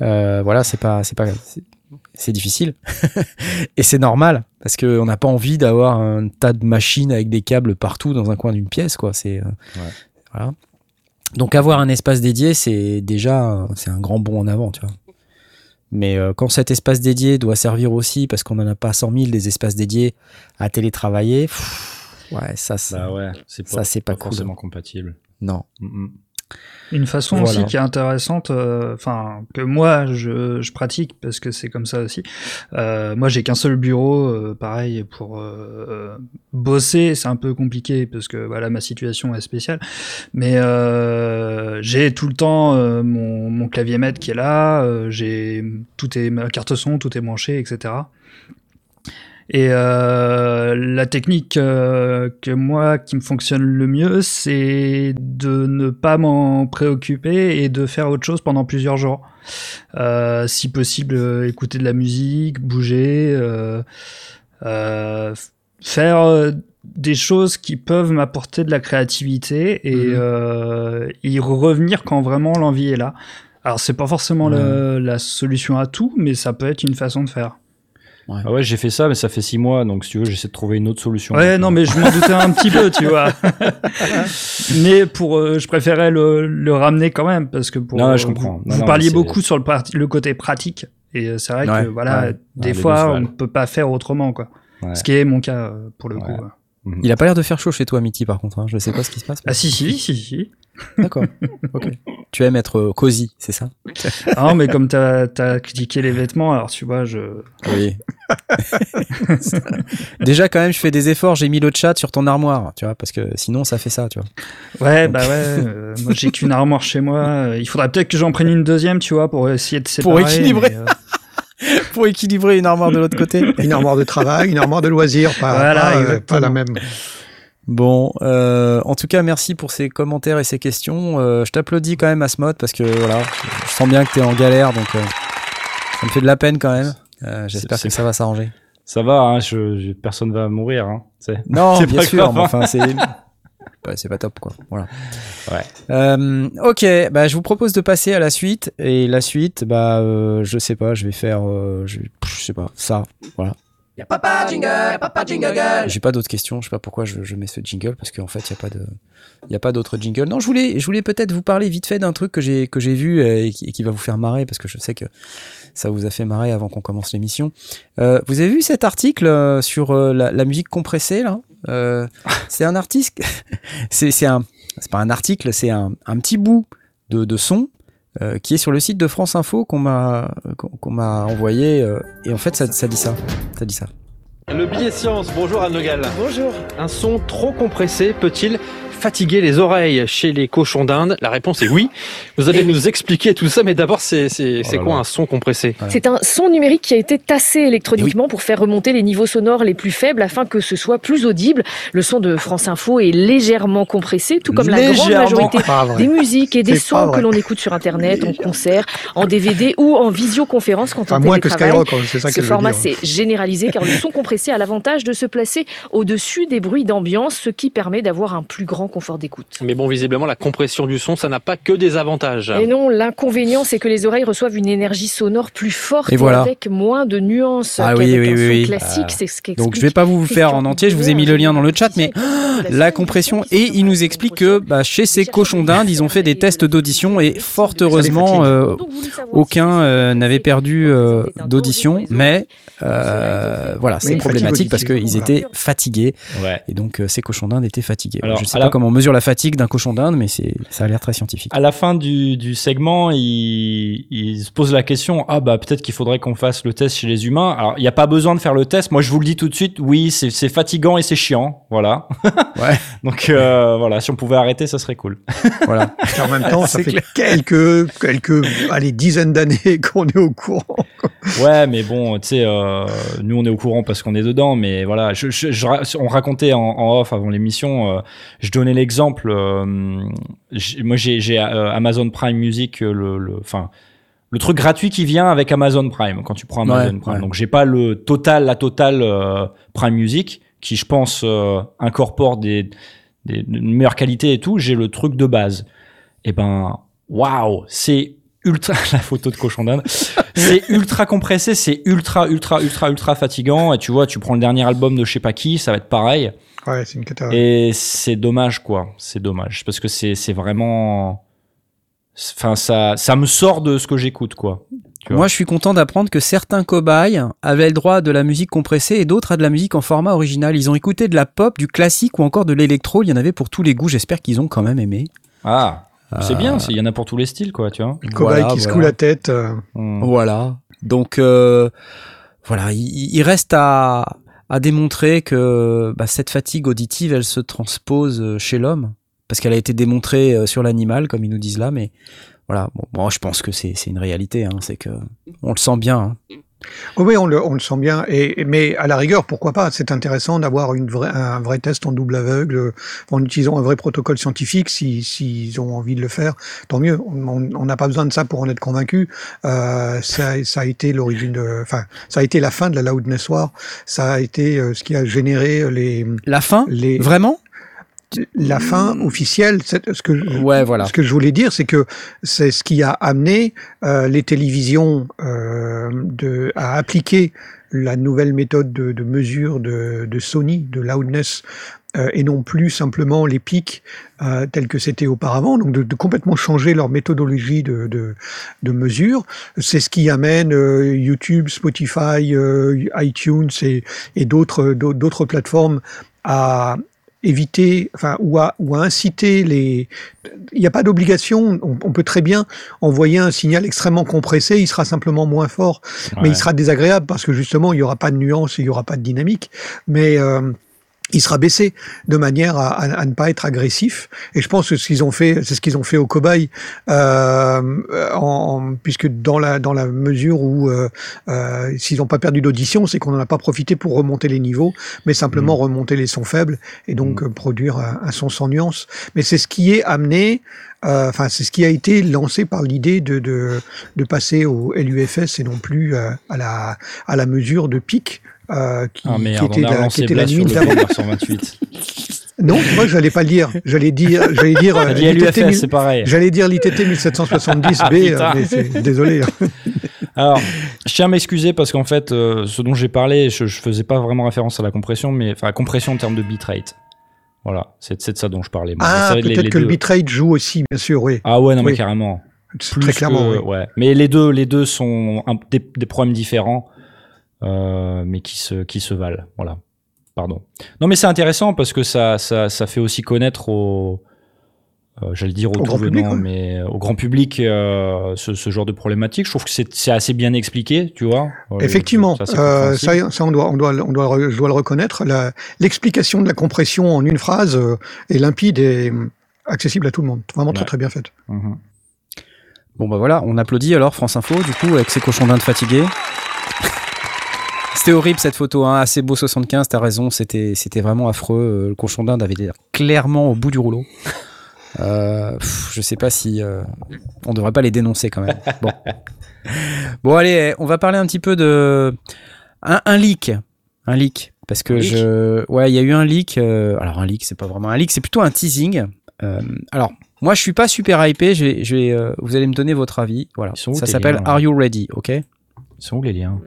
euh, voilà, c'est pas, c'est pas, c'est- difficile. Et c'est normal parce que on n'a pas envie d'avoir un tas de machines avec des câbles partout dans un coin d'une pièce, quoi. C'est, euh, Ouais. voilà. Donc avoir un espace dédié, c'est déjà, c'est un grand bond en avant, tu vois. Mais euh, quand cet espace dédié doit servir aussi, parce qu'on n'en a pas 100 000 des espaces dédiés à télétravailler, pff, ouais, ça, c'est... Bah ouais, c'est Ça, pas, pas cool. forcément compatible. Non. Mm, mm. Une façon Voilà. aussi qui est intéressante, euh, enfin que moi je, je pratique parce que c'est comme ça aussi. Euh, moi j'ai qu'un seul bureau, euh, pareil pour euh, euh, bosser, c'est un peu compliqué parce que voilà ma situation est spéciale. Mais euh, j'ai tout le temps euh, mon, mon clavier maître qui est là, euh, j'ai tout est ma carte son, tout est branché, etc. Et euh, la technique euh, que moi qui me fonctionne le mieux, c'est de ne pas m'en préoccuper et de faire autre chose pendant plusieurs jours. Euh, si possible, euh, écouter de la musique, bouger, euh, euh, faire des choses qui peuvent m'apporter de la créativité et euh, y revenir quand vraiment l'envie est là. Alors c'est pas forcément le- la solution à tout, mais ça peut être une façon de faire. Ah ouais, j'ai fait ça, mais ça fait six mois, donc si tu veux, j'essaie de trouver une autre solution. Ouais, non, mais je m'en doutais un petit peu, tu vois. mais pour, euh, je préférais le, le ramener quand même parce que pour. Non, je euh, comprends. Vous, Non, vous non, parliez beaucoup sur le, le côté pratique et euh, c'est vrai Ouais, que voilà, ouais. des Ouais, fois on ne peut pas faire autrement, quoi. Ouais. Ce qui est mon cas pour le Ouais. coup. Il a pas l'air de faire chaud chez toi, Mitty, par contre. hein. Je sais pas ce qui se passe. mais- Ah si si si si. D'accord. Ok. Tu aimes être euh, cosy, c'est ça? Ah non, mais comme t'as as critiqué les vêtements, alors tu vois, je. Oui. Déjà, quand même, je fais des efforts. J'ai mis le chat sur ton armoire, tu vois, parce que sinon, ça fait ça, tu vois. Ouais, bah ouais. euh, moi, j'ai qu'une armoire chez moi. euh, Il faudrait peut-être que j'en prenne une deuxième, tu vois, pour essayer de séparer. Pour équilibrer. mais, Pour équilibrer une armoire de l'autre côté. Une armoire de travail, une armoire de loisirs, pas, Voilà, pas, euh, pas la même. Bon, euh, en tout cas, merci pour ces commentaires et ces questions. Euh, je t'applaudis quand même, Asmod, parce que voilà, je sens bien que t'es en galère, donc euh, ça me fait de la peine quand même. Euh, J'espère que ça va s'arranger. Ça va, hein, je, je- personne va mourir. Hein, tu sais. Non, C'est bien sûr, grave, mais hein. enfin, c'est. bah, c'est pas top, quoi. Voilà. Ouais. Euh, ok, bah, je vous propose de passer à la suite. Et la suite, bah, euh, je sais pas, je vais faire. euh, je, je sais pas, ça. Voilà. Y'a papa jingle, papa jingle. J'ai pas d'autres questions. Je sais pas pourquoi je, je mets ce jingle parce qu'en fait, il y a pas de, il y a pas d'autres jingle. Non, je voulais, je voulais peut-être vous parler vite fait d'un truc que j'ai que j'ai vu euh, et qui, et qui va vous faire marrer parce que je sais que ça vous a fait marrer avant qu'on commence l'émission. Euh, vous avez vu cet article euh, sur la, la musique compressée là? Euh, C'est un artiste. c'est c'est un, c'est pas un article, c'est un, un petit bout de, de son. euh, qui est sur le site de France Info qu'on m'a qu'on qu'on m'a envoyé euh, et en fait ça, ça dit ça ça dit ça Le billet science, bonjour Anne Le Gall. Bonjour. Un son trop compressé peut-il fatiguer les oreilles chez les cochons d'Inde La réponse est oui. Vous allez nous expliquer tout ça, mais d'abord, c'est là quoi là. un son compressé? C'est un son numérique qui a été tassé électroniquement pour faire remonter les niveaux sonores les plus faibles afin que ce soit plus audible. Le son de France Info est légèrement compressé, tout comme la grande majorité des musiques et des sons que l'on écoute sur Internet, en concert, en DVD ou en visioconférence quand Enfin, on moins que. Skyrock, hein, c'est ça Ce format s'est généralisé car le son compressé a l'avantage de se placer au-dessus des bruits d'ambiance, ce qui permet d'avoir un plus grand confort d'écoute. Mais bon, visiblement, la compression du son, ça n'a pas que des avantages. Et non, l'inconvénient, c'est que les oreilles reçoivent une énergie sonore plus forte Et voilà. avec moins de nuances Ah oui, oui, oui, classique. Ah. C'est ce Donc je vais pas vous le faire en entier, je vous ai mis le lien dans le chat, mais la compression et il nous explique que bah, chez ces cochons d'Inde, ils ont fait des tests d'audition et fort heureusement, euh, aucun euh, n'avait perdu euh, d'audition, mais euh, voilà, c'est problématique parce qu'ils étaient fatigués Ouais. et donc ces cochons d'Inde étaient fatigués. Alors, je sais pas la- comment on mesure la fatigue d'un cochon d'Inde, mais c'est ça a l'air très scientifique. À la fin du, du segment, il, il se pose la question ah bah peut-être qu'il faudrait qu'on fasse le test chez les humains. Alors il n'y a pas besoin de faire le test. Moi je vous le dis tout de suite, oui c'est c'est fatigant et c'est chiant, voilà. Ouais. Donc euh, voilà, si on pouvait arrêter, ça serait cool. Voilà. Et en même temps, ça C'est fait clair. quelques, quelques, allez, dizaines d'années qu'on est au courant. Ouais, mais bon, tu sais, euh, nous on est au courant parce qu'on est dedans, mais voilà, je, je- je ra- on racontait en, en off avant l'émission, euh, je donnais l'exemple. euh, moi j'ai euh, Amazon Prime Music, euh, le, enfin. Le truc gratuit qui vient avec Amazon Prime quand tu prends Amazon Ouais, Prime. ouais. Donc j'ai pas le total, la totale euh, Prime Music qui je pense euh, incorpore des, des une meilleure qualité et tout. J'ai le truc de base. Et ben waouh, c'est ultra la photo de cochon d'Inde. c'est ultra compressé, c'est ultra ultra ultra ultra fatigant. Et tu vois, tu prends le dernier album de je sais pas qui, ça va être pareil. Ouais, c'est une catastrophe. Et c'est dommage, quoi. C'est dommage. Parce que c'est, c'est vraiment. Enfin, ça, ça me sort de ce que j'écoute, quoi. Moi, je suis content d'apprendre que certains cobayes avaient le droit de la musique compressée et d'autres à de la musique en format original. Ils ont écouté de la pop, du classique ou encore de l'électro. Il y en avait pour tous les goûts. J'espère qu'ils ont quand même aimé. Ah, c'est Euh, bien. c'est- Il y en a pour tous les styles, quoi, tu vois. Cobaye voilà, qui se voilà. coule la tête. euh, Hmm. Voilà. Donc euh, voilà, il, il reste à, à démontrer que bah, cette fatigue auditive, elle se transpose euh, chez l'homme, parce qu'elle a été démontrée euh, sur l'animal, comme ils nous disent là. Mais voilà, bon, je pense que c'est c'est une réalité. Hein, c'est que on le sent bien. hein. Oh oui, on le, on le sent bien. Et, mais à la rigueur, pourquoi pas? C'est intéressant d'avoir une vraie, un vrai test en double aveugle, euh, en utilisant un vrai protocole scientifique, s'ils si, s'ils ont envie de le faire. Tant mieux. On n'a pas besoin de ça pour en être convaincu. Euh, ça, ça a été l'origine de, enfin, ça a été la fin de la loudness war. Ça a été euh, ce qui a généré les, La fin, les, vraiment? La fin officielle. c'est- Ce que je- Ouais, voilà. ce que je voulais dire, c'est que c'est ce qui a amené euh, les télévisions euh, de, à appliquer la nouvelle méthode de, de mesure de, de Sony, de loudness, euh, et non plus simplement les pics euh, tels que c'était auparavant, donc de, de complètement changer leur méthodologie de, de, de mesure. C'est ce qui amène euh, YouTube, Spotify, euh, iTunes et, et d'autres plateformes à éviter, enfin, ou à, ou à inciter les. Il n'y a pas d'obligation. On, on peut très bien envoyer un signal extrêmement compressé. Il sera simplement moins fort, mais il sera désagréable parce que justement, il n'y aura pas de nuance, il n'y aura pas de dynamique. Mais euh, il sera baissé de manière à, à, à, ne pas être agressif. Et je pense que ce qu'ils ont fait, c'est ce qu'ils ont fait au cobaye, euh, en, puisque dans la dans la mesure où euh, euh, s'ils n'ont pas perdu d'audition, c'est qu'on n'en a pas profité pour remonter les niveaux, mais simplement mmh. remonter les sons faibles et donc mmh. produire un, un, son sans nuance. Mais c'est ce qui est amené. euh, Enfin, c'est ce qui a été lancé par l'idée de, de de passer au LUFS et non plus euh, à la à la mesure de pic euh, qui, ah merde, qui était la, qui était la sur limite le d'avant. 128. Non, moi j'allais pas le dire. J'allais dire, j'allais dire, euh, l'ITT mille- c'est pareil. j'allais dire l'ITT 1770B, Ah, euh, désolé. hein. Alors, je tiens à m'excuser parce qu'en fait, euh, ce dont j'ai parlé, je, je faisais pas vraiment référence à la compression, mais enfin compression en termes de bitrate. Voilà, c'est de ça dont je parlais. moi. Ah, peut-être que le bitrate joue aussi, bien sûr, oui. Ah ouais, non mais carrément. Très Plus clairement, que- oui. ouais. Mais les deux, les deux sont un- des, des problèmes différents, euh, mais qui se, qui se valent. Voilà. Pardon. Non, mais c'est intéressant parce que ça, ça, ça fait aussi connaître au, euh, j'allais dire au, Au tout public, venant, ouais. mais au grand public euh, ce, ce genre de problématique. Je trouve que c'est c'est assez bien expliqué, tu vois. Euh, Effectivement, euh, ça, ça, on doit, on doit, on doit, je dois le reconnaître. la- L'explication de la compression en une phrase euh, est limpide et euh, accessible à tout le monde. Vraiment très Ouais. très bien faite. Mhm. Bon bah voilà, on applaudit alors France Info du coup avec ses cochons d'Inde fatigués. C'était horrible cette photo, hein. assez beau 75, t'as raison, c'était c'était vraiment affreux. Euh, Le cochon d'Inde avait l'air clairement au bout du rouleau. Euh, pff, je sais pas si euh, on devrait pas les dénoncer quand même. Bon, bon allez, on va parler un petit peu de un, un leak, un leak, parce que leak je, ouais, il y a eu un leak. euh, alors un leak, c'est pas vraiment un leak, c'est plutôt un teasing. Euh, alors moi, je suis pas super hypé. Je vais, je vais, euh, vous allez me donner votre avis. Voilà, ça s'appelle Are You Ready, ok? Ils sont où les liens?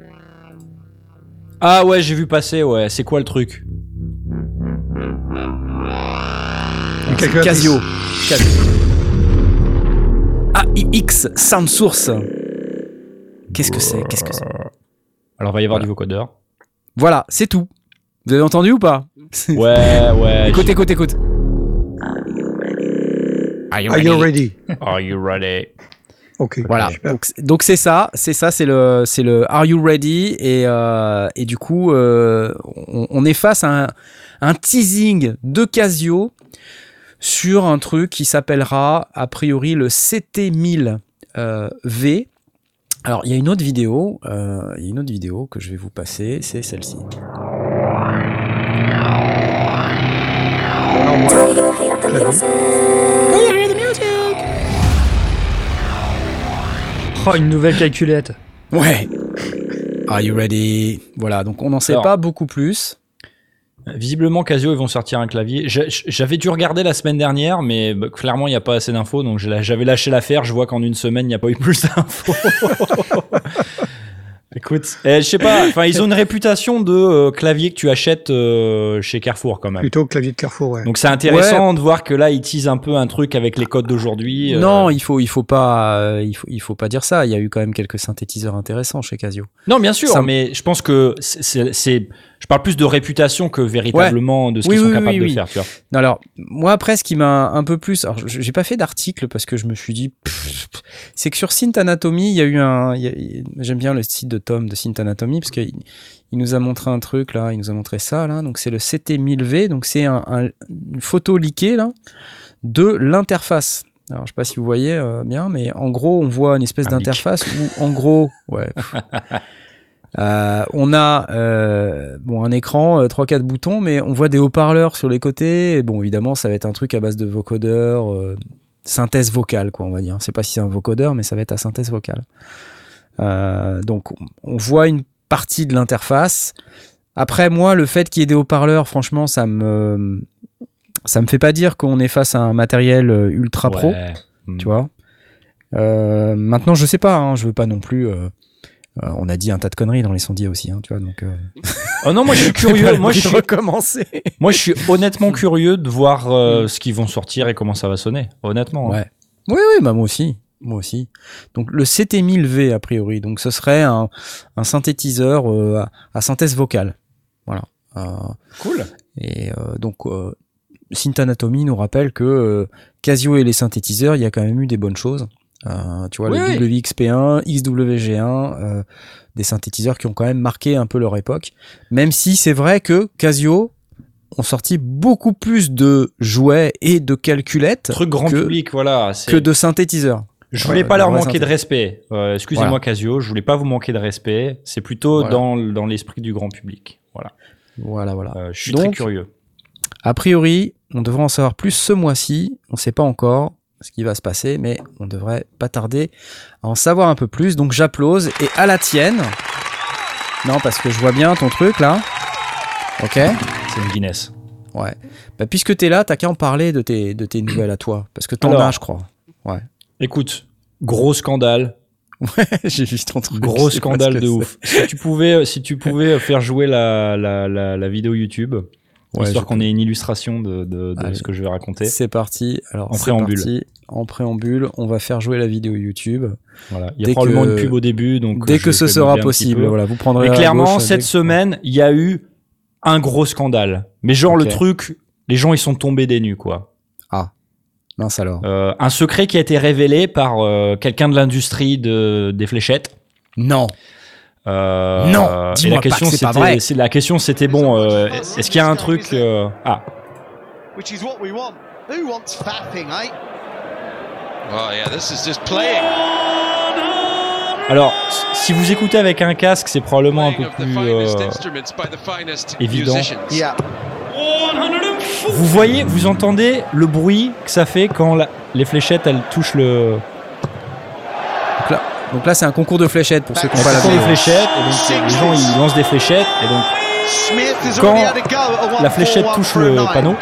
Ah ouais, j'ai vu passer, ouais. C'est quoi le truc. Casio. Casio. AIX Sound Source. Qu'est-ce que c'est? Qu'est-ce que c'est? Alors, il va y avoir Voilà. du vocodeur. Voilà, c'est tout. Vous avez entendu ou pas? Ouais, ouais. Écoute, écoute, écoute. Are you Are you ready? Are you ready? Ok. Voilà. super. Donc, c'est- donc c'est ça, c'est ça, c'est le, c'est le Are you ready? Et euh, et du coup, euh, on, on est face à un, un teasing de Casio sur un truc qui s'appellera a priori le CT1000 euh, V. Alors il y a une autre vidéo, euh, il y a une autre vidéo que je vais vous passer, c'est celle-ci. Oh, une nouvelle calculette. Ouais. Are you ready? Voilà, donc on n'en sait Alors. pas beaucoup plus. Visiblement, Casio, ils vont sortir un clavier. J'a- J'avais dû regarder la semaine dernière, mais bah, clairement, il n'y a pas assez d'infos. Donc, j'avais lâché l'affaire. Je vois qu'en une semaine, il n'y a pas eu plus d'infos. Écoute, eh, je sais pas. Enfin, ils ont une réputation de euh, clavier que tu achètes euh, chez Carrefour, quand même. Plutôt clavier de Carrefour, ouais. Donc, c'est intéressant de voir que là, ils teasent un peu un truc avec les codes d'aujourd'hui. euh, Non, il faut, il faut pas, il faut, il faut pas dire ça. Il y a eu quand même quelques synthétiseurs intéressants chez Casio. Non, bien sûr, Ça- mais je pense que c'est- je parle plus de réputation que véritablement de ce Oui, qu'ils sont oui, capables de faire, tu vois. Non, alors moi après, ce qui m'a un peu plus, alors je- j'ai pas fait d'article parce que je me suis dit, c'est que sur Synth Anatomy, il y a eu un, j'aime bien le site de Tom de Synth Anatomy parce qu'il il nous a montré un truc là, il nous a montré ça là, donc c'est le CT1000V, donc c'est un, un- une photo leakée là de l'interface. Alors je sais pas si vous voyez euh, bien, mais en gros on voit une espèce d'interface où en gros, ouais. Euh, on a euh, bon un écran, euh, trois quatre boutons, mais on voit des haut-parleurs sur les côtés. Et bon, évidemment, ça va être un truc à base de vocodeur, euh, synthèse vocale, quoi, on va dire. C'est pas si c'est un vocodeur, mais ça va être à synthèse vocale. Euh, donc, on- voit une partie de l'interface. Après, moi, le fait qu'il y ait des haut-parleurs, franchement, ça me ça me fait pas dire qu'on est face à un matériel euh, ultra pro Ouais. Tu vois. Euh, maintenant, je sais pas, hein, je veux pas non plus. euh, euh, on a dit un tas de conneries dans les sondiers aussi, hein, tu vois. Donc, euh, Oh non, moi je suis curieux. moi, je suis, recommencer. moi, je suis honnêtement curieux de voir euh, ce qu'ils vont sortir et comment ça va sonner. Honnêtement. hein. Ouais. Oui, oui, bah moi aussi. Moi aussi. Donc le CT1000V a priori. Donc ce serait un, un synthétiseur euh, à, à synthèse vocale. Voilà. Euh, Cool. et euh, donc euh, Synth Anatomy nous rappelle que euh, Casio et les synthétiseurs, il y a quand même eu des bonnes choses. Euh, tu vois, Oui, le oui. WXP1, XWG1, euh, des synthétiseurs qui ont quand même marqué un peu leur époque. Même si c'est vrai que Casio, ont sorti beaucoup plus de jouets et de calculettes Truc grand que, public, voilà. que de synthétiseurs. Je voulais Ouais, pas leur manquer de respect. Euh, Excusez-moi, Voilà. Casio, je voulais pas vous manquer de respect. C'est plutôt Voilà. dans, dans l'esprit du grand public. Voilà. Voilà, voilà. Euh, je suis Donc, très curieux. A priori, on devrait en savoir plus ce mois-ci. On ne sait pas encore ce qui va se passer, mais on devrait pas tarder à en savoir un peu plus. Donc j'applause et à la tienne. Non, parce que je vois bien ton truc là. Ok. C'est une Guinness. Ouais. Bah, puisque t'es là, t'as qu'à en parler de tes, de tes nouvelles à toi. Parce que t'en as, je crois. Ouais. Écoute, gros scandale. J'ai vu ton truc. Gros scandale de ouf. Si tu pouvais, si tu pouvais faire jouer la, la, la, la vidéo YouTube, Ouais, histoire qu'on ait une illustration de, de, de Allez. ce que je vais raconter. C'est parti. Alors, En préambule. parti. En préambule, on va faire jouer la vidéo YouTube. Voilà. Il y a Dès probablement que- une pub au début, donc Dès que ce sera possible, voilà, vous prendrez. Mais à clairement, gauche, cette dès semaine, il y a eu un gros scandale. Mais genre le truc, les gens ils sont tombés des nues quoi. Mince alors. Euh, un secret qui a été révélé par euh, quelqu'un de l'industrie de, des fléchettes. Non. Euh, Non, et dis-moi la pas question que c'est pas c'était- vrai. c'est- La question c'était bon, euh, est-ce qu'il y a un truc euh, Ah, Which is what we want. Who wants faffing, eh? Oh yeah, this is just playing. alors si vous écoutez avec un casque, c'est probablement un peu plus euh, évident. Yeah. Vous voyez, vous entendez le bruit que ça fait quand la- les fléchettes elles touchent le. Donc là, c'est un concours de fléchettes pour ceux qui n'ont pas la les fléchettes et donc les gens ils lancent des fléchettes et donc Quand la fléchette 1-4-1 touche le panneau.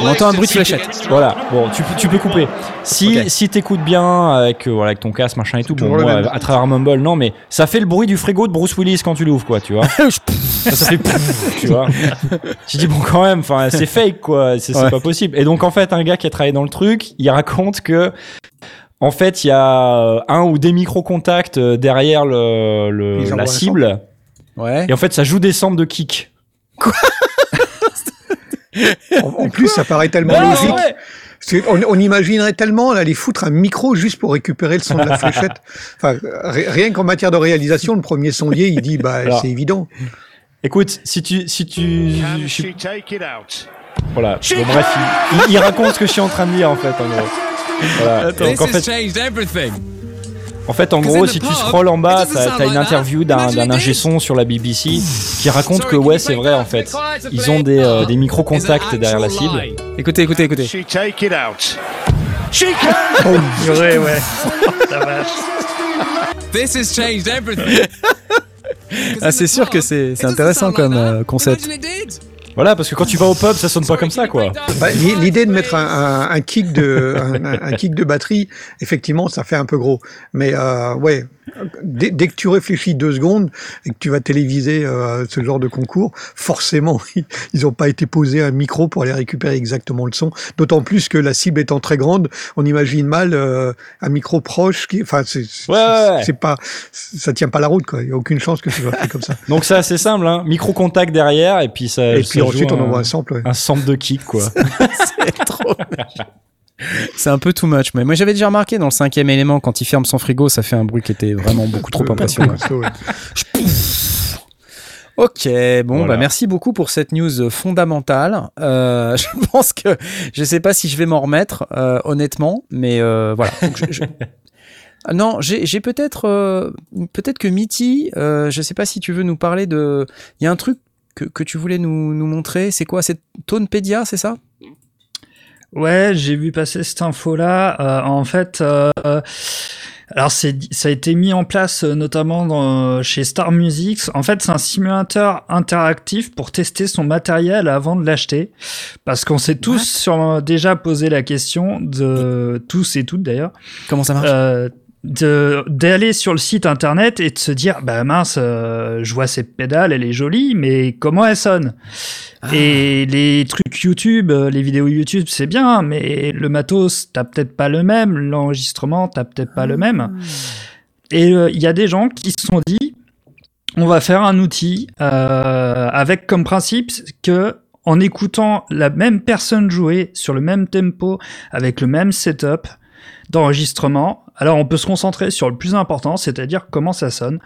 On entend un bruit de fléchette. keep it Voilà, bon, tu, peux- tu peux couper. Si, Ok. si t'écoutes bien avec, euh, voilà, avec ton casque, machin et tout, bon, moi, à travers Mumble, non, mais ça fait le bruit du frigo de Bruce Willis quand tu l'ouvres, quoi, tu vois. ça, ça fait pouf, tu vois. Tu dis, bon, quand même, enfin, c'est fake, quoi, c'est Ouais. pas possible. Et donc, en fait, un gars qui a travaillé dans le truc, il raconte que, en fait, il y a euh, un ou des micro-contacts euh, derrière le, le- la cible, Ouais. et en fait, ça joue des samples de kick. En, en plus, ça paraît tellement Non, logique. ouais. On, on imaginerait tellement aller foutre un micro juste pour récupérer le son de la fléchette. Enfin, ri- rien qu'en matière de réalisation, le premier sondier, il dit, bah, c'est évident. Écoute, si tu, si tu, je? Voilà. Bon, bref, il, il- il raconte ce que je suis en train de dire en fait, en gros. Voilà. Donc, en, fait, changed everything. En fait, en gros, si tu pub, scrolls en bas, t'as une interview d'un ingé son sur la BBC qui raconte que ouais, c'est vrai en fait. Ils ont des, euh, des micro-contacts derrière la cible. Écoutez, écoutez, écoutez. She take it out. She can. Ouais. This has changed everything. Ah, c'est sûr que c'est c'est intéressant comme euh, concept. Voilà, parce que quand tu vas au pub, ça sonne pas comme ça, quoi. Bah, l'i- L'idée de mettre un, kick de kick de batterie, effectivement, ça fait un peu gros. Mais euh, ouais, dès, dès que tu réfléchis deux secondes et que tu vas téléviser euh, ce genre de concours, forcément, ils n'ont pas été posés un micro pour aller récupérer exactement le son. D'autant plus que la cible étant très grande, on imagine mal euh, un micro proche. Qui, enfin, c'est c'est- Ouais, ouais, ouais. c'est pas, ça tient pas la route. quoi. Il y a aucune chance que ce soit fait comme ça. Donc c'est assez simple, hein. Micro-contact derrière, et puis ça. Et ça puis ensuite, on envoie un sample. ouais. un sample de kick, quoi. C'est trop. C'est un peu too much, mais moi j'avais déjà remarqué dans le cinquième élément, quand il ferme son frigo, ça fait un bruit qui était vraiment beaucoup trop impressionnant. Ok, bon, Voilà. bah merci beaucoup pour cette news fondamentale. Euh, je pense que je sais pas si je vais m'en remettre, euh, honnêtement, mais euh, voilà. Donc, je- je- Ah Non, j'ai peut-être, euh, peut-être que Mitty, euh, je sais pas si tu veux nous parler de. Il y a un truc que, que tu voulais nous, nous montrer. C'est quoi? C'est Tonepédia, c'est ça? Ouais, j'ai vu passer cette info-là. Euh, en fait, euh, alors c'est, ça a été mis en place euh, notamment dans, chez Star Music. En fait, c'est un simulateur interactif pour tester son matériel avant de l'acheter. Parce qu'on s'est tous sûrement déjà posé la question de tous et toutes d'ailleurs. Comment ça marche? Euh, d'aller sur le site internet et de se dire bah mince euh, je vois cette pédale elle est jolie mais comment elle sonne? Et les trucs YouTube euh, les vidéos YouTube c'est bien mais le matos t'as peut-être pas le même l'enregistrement t'as peut-être pas le même. Et euh, il y a des gens qui se sont dit on va faire un outil euh, avec comme principe que en écoutant la même personne jouer sur le même tempo avec le même setup d'enregistrement, Alors, on peut se concentrer sur le plus important, c'est-à-dire comment ça sonne.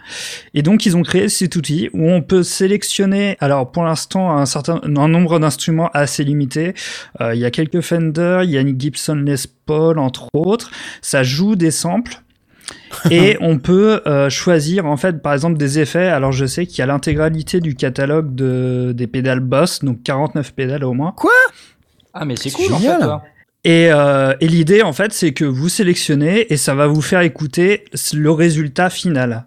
Et donc, ils ont créé cet outil où on peut sélectionner, alors pour l'instant, un certain un nombre d'instruments assez limité. Euh, Il y a quelques Fender, il y a une Gibson Les Paul, entre autres. Ça joue des samples. et on peut euh, choisir en fait par exemple des effets. Alors je sais qu'il y a l'intégralité du catalogue de, des pédales Boss, donc 49 pédales au moins. Quoi? Ah, mais c'est cool, en fait. Et, euh, et l'idée, en fait, c'est que vous sélectionnez et ça va vous faire écouter le résultat final.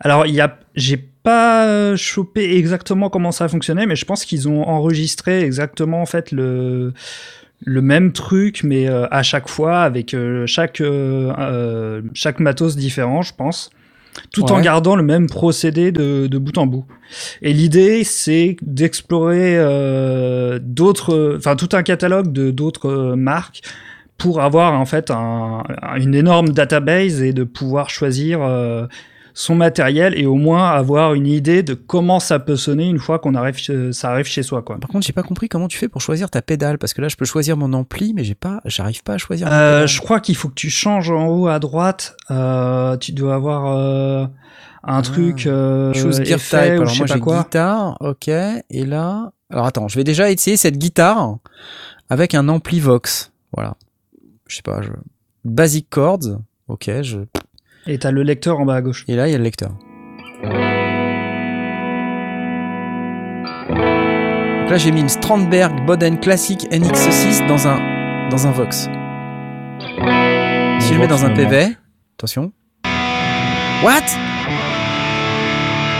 Alors, il y a, j'ai pas euh, chopé exactement comment ça fonctionnait, mais je pense qu'ils ont enregistré exactement en fait le le même truc, mais euh, à chaque fois avec euh, chaque chaque matos différent, je pense, tout en gardant le même procédé de, de bout en bout. Et l'idée, c'est d'explorer euh, d'autres, enfin tout un catalogue de d'autres euh, marques pour avoir en fait un- une énorme database et de pouvoir choisir euh, son matériel et au moins avoir une idée de comment ça peut sonner une fois qu'on arrive, chez- ça arrive chez soi, quoi. Par contre, j'ai pas compris comment tu fais pour choisir ta pédale parce que là, je peux choisir mon ampli, mais j'ai pas, j'arrive pas à choisir. Euh, je crois qu'il faut que tu changes en haut à droite. Euh, tu dois avoir euh, un truc. Euh, Choose gear effet type. ou Alors je sais moi pas quoi. guitare, ok. Et là, alors attends, je vais déjà essayer cette guitare avec un ampli Vox. Voilà. Je sais pas, je... basic chords, ok. Je... Et t'as le lecteur en bas à gauche. Et là il y a le lecteur. Donc là j'ai mis une Strandberg Boden Classic NX6 dans un dans un Vox. Si je le mets dans un PV, attention. What?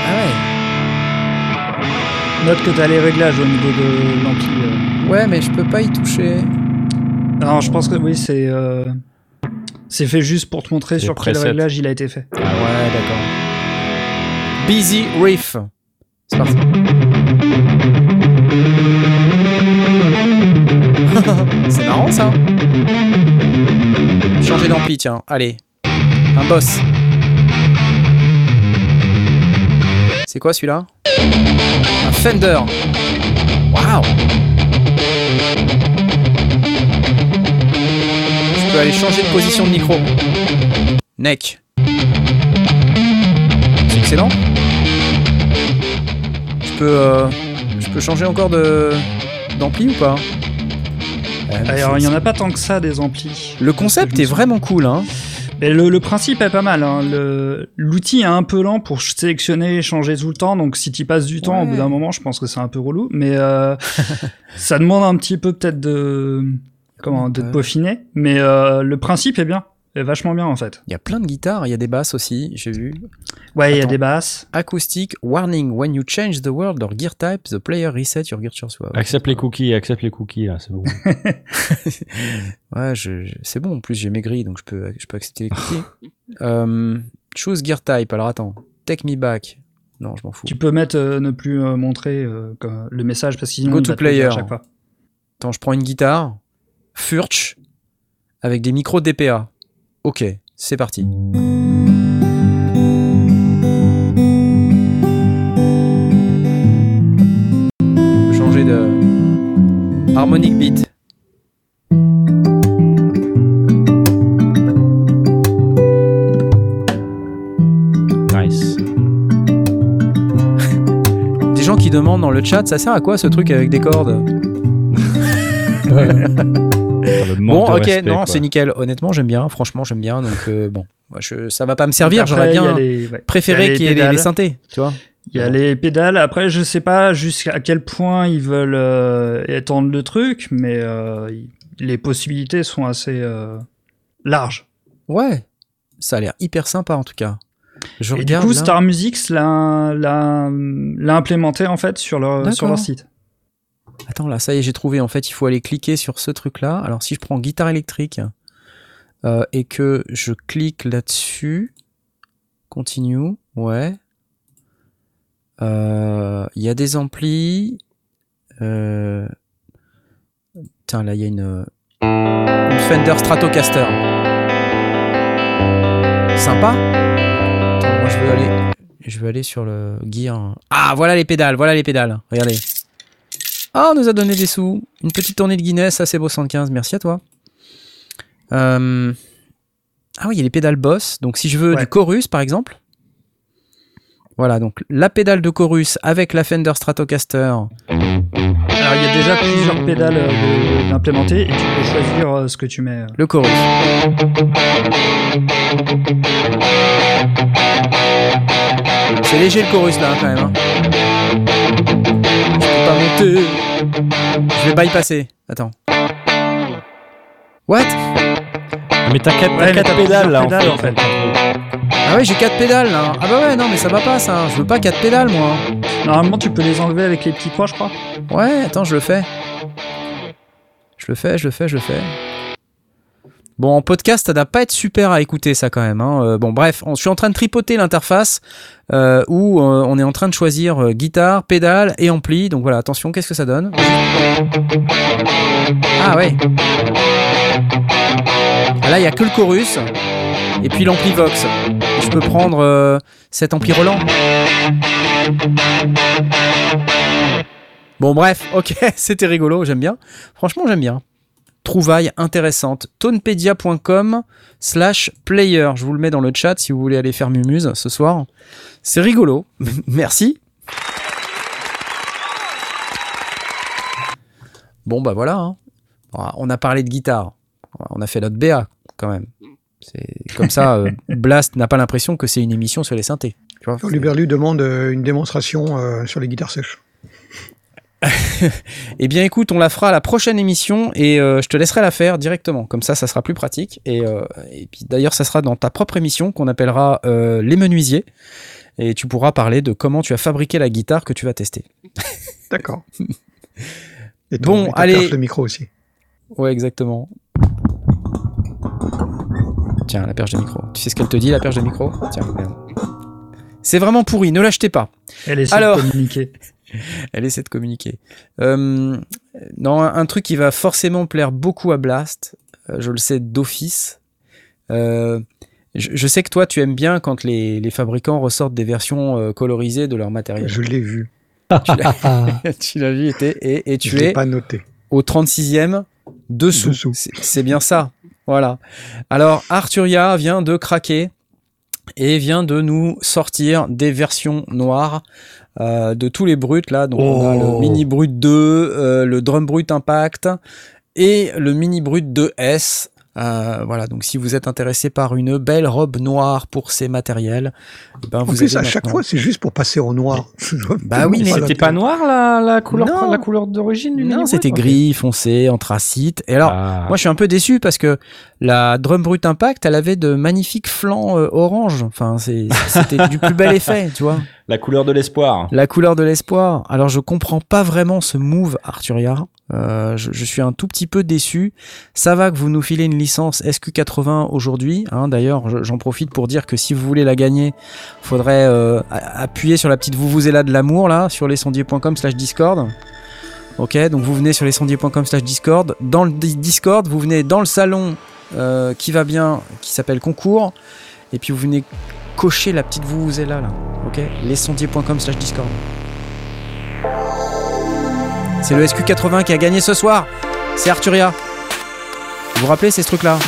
Ah ouais. Note que t'as les réglages au niveau de l'ampli. Ouais, mais je peux pas y toucher. Non, je pense que oui, c'est euh, c'est fait juste pour te montrer Les sur quel presets. réglage il a été fait. Ouais, d'accord. Busy Riff. C'est parti. C'est marrant ça. Changer d'ampli, tiens. Allez. Un boss. C'est quoi celui-là? Un Fender. Waouh. Peux aller changer de position de micro. Neck. C'est excellent. Je peux, euh, je peux changer encore de d'ampli ou pas? Euh, Alors, il y en a pas tant que ça des amplis. Le concept est vraiment cool, hein. Mais le, le principe est pas mal. Hein. Le- L'outil est un peu lent pour sélectionner et changer tout le temps. Donc, si tu passes du temps, au bout d'un moment, je pense que c'est un peu relou. Mais euh, ça demande un petit peu peut-être de comment de te peaufiner. Mais euh, le principe est bien, est vachement bien en fait. Il y a plein de guitares, il y a des basses aussi, j'ai vu. Ouais, il y a des basses. Acoustique, warning, when you change the world or gear type, the player reset your gear choice. Ouais, Accepte les cookies, accepte les cookies, là, c'est bon. Ouais, je, je- c'est bon, en plus j'ai maigri, donc je peux, je peux accepter les cookies. euh, choose gear type, alors attends, take me back. Non, je m'en fous. Tu peux mettre euh, ne plus euh, montrer euh, le message parce que sinon Go to player. à chaque fois. Attends, je prends une guitare, Furch, avec des micros DPA. Ok, c'est parti. Changer de harmonic beat. Nice. Des gens qui demandent dans le chat, ça sert à quoi ce truc avec des cordes? Bon, ok, respect, non, c'est nickel. Honnêtement, j'aime bien. Franchement, j'aime bien. Donc euh, bon, moi, je, ça va pas me servir. J'aurais bien les- ouais. préféré qu'il y ait les, les synthés, tu vois. Il y a les pédales. Après, je sais pas jusqu'à quel point ils veulent euh, étendre le truc, mais euh, les possibilités sont assez euh, larges. Ouais, ça a l'air hyper sympa en tout cas. Je Et du coup, là. Star Music l'a implémenté en fait sur leur sur leur site. Attends, là, ça y est, j'ai trouvé. En fait, il faut aller cliquer sur ce truc-là. Alors, si je prends guitare électrique euh, et que je clique là-dessus, continue, ouais. Euh, Il y a des amplis. Euh... Tiens, là, il y a une, une Fender Stratocaster. Sympa. Attends, moi, je veux aller, je veux aller sur le gear. Ah, voilà les pédales, voilà les pédales. Regardez. Ah, on nous a donné des sous. Une petite tournée de Guinness, c'est beau 115, merci à toi. Euh, Ah oui, il y a les pédales Boss. Donc si je veux Ouais. du chorus par exemple. Voilà, donc la pédale de chorus avec la Fender Stratocaster. Alors il y a déjà plusieurs pédales euh, d'implémenter et tu peux choisir euh, ce que tu mets. Le chorus. C'est léger le chorus là quand même. hein. Je vais bypasser. Attends. What? Mais t'as quatre, Ouais, pédales là en pédales, fait. en fait. Ah ouais, j'ai 4 pédales là. Ah bah ouais, non mais ça va pas ça. Je veux pas 4 pédales moi. Normalement tu peux les enlever avec les petits points je crois. Ouais, attends, je le fais. Je le fais, je le fais, je le fais. Bon, en podcast, ça doit pas être super à écouter ça quand même. hein. Euh, bon, bref, on- je suis en train de tripoter l'interface euh, où euh, on est en train de choisir guitare, pédale et ampli. Donc voilà, attention, qu'est-ce que ça donne? Ah ouais. Ah, là, il y a que le chorus et puis l'ampli Vox. Je peux prendre cet ampli Roland. Bon bref, ok, c'était rigolo, j'aime bien. Franchement, j'aime bien. Trouvaille intéressante. Tonepedia.com slash player. Je vous le mets dans le chat si vous voulez aller faire mumuse ce soir. C'est rigolo. Merci. Bon bah voilà. hein. On a parlé de guitare. On a fait notre BA quand même. C'est comme ça, euh, Blast n'a pas l'impression que c'est une émission sur les synthés. Tu vois, demande euh, une démonstration euh, sur les guitares sèches. Eh bien, écoute, on la fera à la prochaine émission et euh, je te laisserai la faire directement. Comme ça, ça sera plus pratique. Et, euh, et puis d'ailleurs, ça sera dans ta propre émission qu'on appellera euh, Les Menuisiers. Et tu pourras parler de comment tu as fabriqué la guitare que tu vas tester. D'accord. Et Bon, ton- et ta allez. de micro aussi. Ouais, exactement. Tiens, la perche de micro. Tu sais ce qu'elle te dit, la perche de micro? Tiens, regarde. C'est vraiment pourri, ne l'achetez pas. Elle essaie Alors- communiquer. Elle essaie de communiquer. Euh, non, un, truc qui va forcément plaire beaucoup à Blast, euh, je le sais d'office. Euh, je, je sais que toi, tu aimes bien quand les, les fabricants ressortent des versions euh, colorisées de leur matériel. Je l'ai vu. Tu l'as- vu et, t'es- et, et Je tu l'ai es pas noté. au 36e dessous. Dessous. C'est- C'est bien ça. Voilà. Alors, Arturia vient de craquer et vient de nous sortir des versions noires euh, de tous les bruts là. Donc, on a le Oh. Mini Brut 2, euh, le Drum Brut Impact et le Mini Brut 2S. Euh, voilà, donc si vous êtes intéressé par une belle robe noire pour ces matériels, eh ben En vous plus, avez à chaque fois, c'est juste pour passer au noir. Bah oui, mais C'était pas noir la, la couleur, Non. la couleur d'origine du Non, c'était gris, foncé, anthracite. Et alors, Ah. moi, je suis un peu déçu parce que la Drum Brut Impact, elle avait de magnifiques flancs euh, orange. Enfin, c'est- c'était du plus bel effet, tu vois. La couleur de l'espoir. La couleur de l'espoir. Alors, je comprends pas vraiment ce move Arturia. Euh, je, suis un tout petit peu déçu. Ça va que vous nous filez une licence SQ80 aujourd'hui. hein. D'ailleurs, je- j'en profite pour dire que si vous voulez la gagner, faudrait euh, appuyer sur la petite là de l'amour là sur lescendier.com slash discord. Ok, donc vous venez sur lescendier.com slash discord. Dans le di- discord, vous venez dans le salon euh, qui va bien, qui s'appelle concours. Et puis vous venez cocher la petite là là. Ok, lescendier.com slash discord. C'est le SQ80 qui a gagné ce soir. C'est Arturia. Vous vous rappelez, c'est ce truc-là.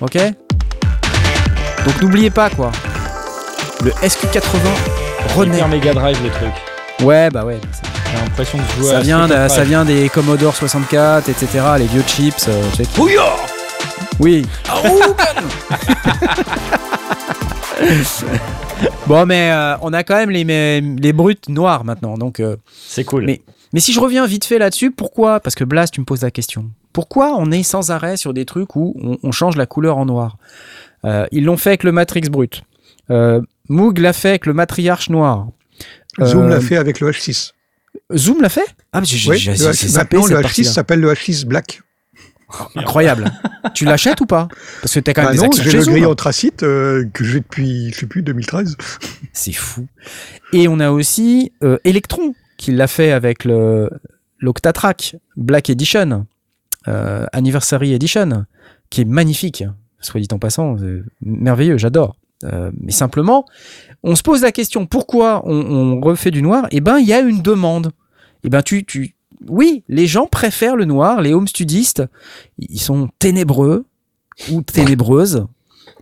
Ok Donc n'oubliez pas, quoi. Le SQ80 renaît. Mega Drive le truc. Ouais, bah ouais. J'ai l'impression de jouer Ça à vient, de- ça vient des Commodore 64, etc. Les vieux chips. euh, tu sais, qui- Oui. bon, mais euh, on a quand même les, mais- les brutes noires maintenant. Donc, euh, C'est cool. Mais, mais si je reviens vite fait là-dessus, pourquoi Parce que Blast, tu me poses la question. Pourquoi on est sans arrêt sur des trucs où on, on change la couleur en noir? Euh, Ils l'ont fait avec le Matrix brut. Euh, Moog l'a fait avec le Matriarche noir. Zoom Euh, l'a fait avec le H6. Zoom l'a fait? Ah, mais j'ai j'ai- Oui, j'ai- le j'ai H6 zappé maintenant, le cette H6 partie-là. s'appelle le H6 Black. Incroyable. tu l'achètes ou pas? Parce que t'as quand même Ah des non, actions j'ai le Zoom. grille anthracite euh, que j'ai depuis, je sais plus, 2013. C'est fou. Et on a aussi euh, Electron qui l'a fait avec le l'Octatrack Black Edition, euh, Anniversary Edition, qui est magnifique. Soit dit en passant, euh, merveilleux, j'adore. Euh, mais simplement, on se pose la question pourquoi on, on refait du noir? Eh ben, il y a une demande. Eh ben, tu, tu, oui, les gens préfèrent le noir. Les home studistes, ils sont ténébreux, ou ténébreuses,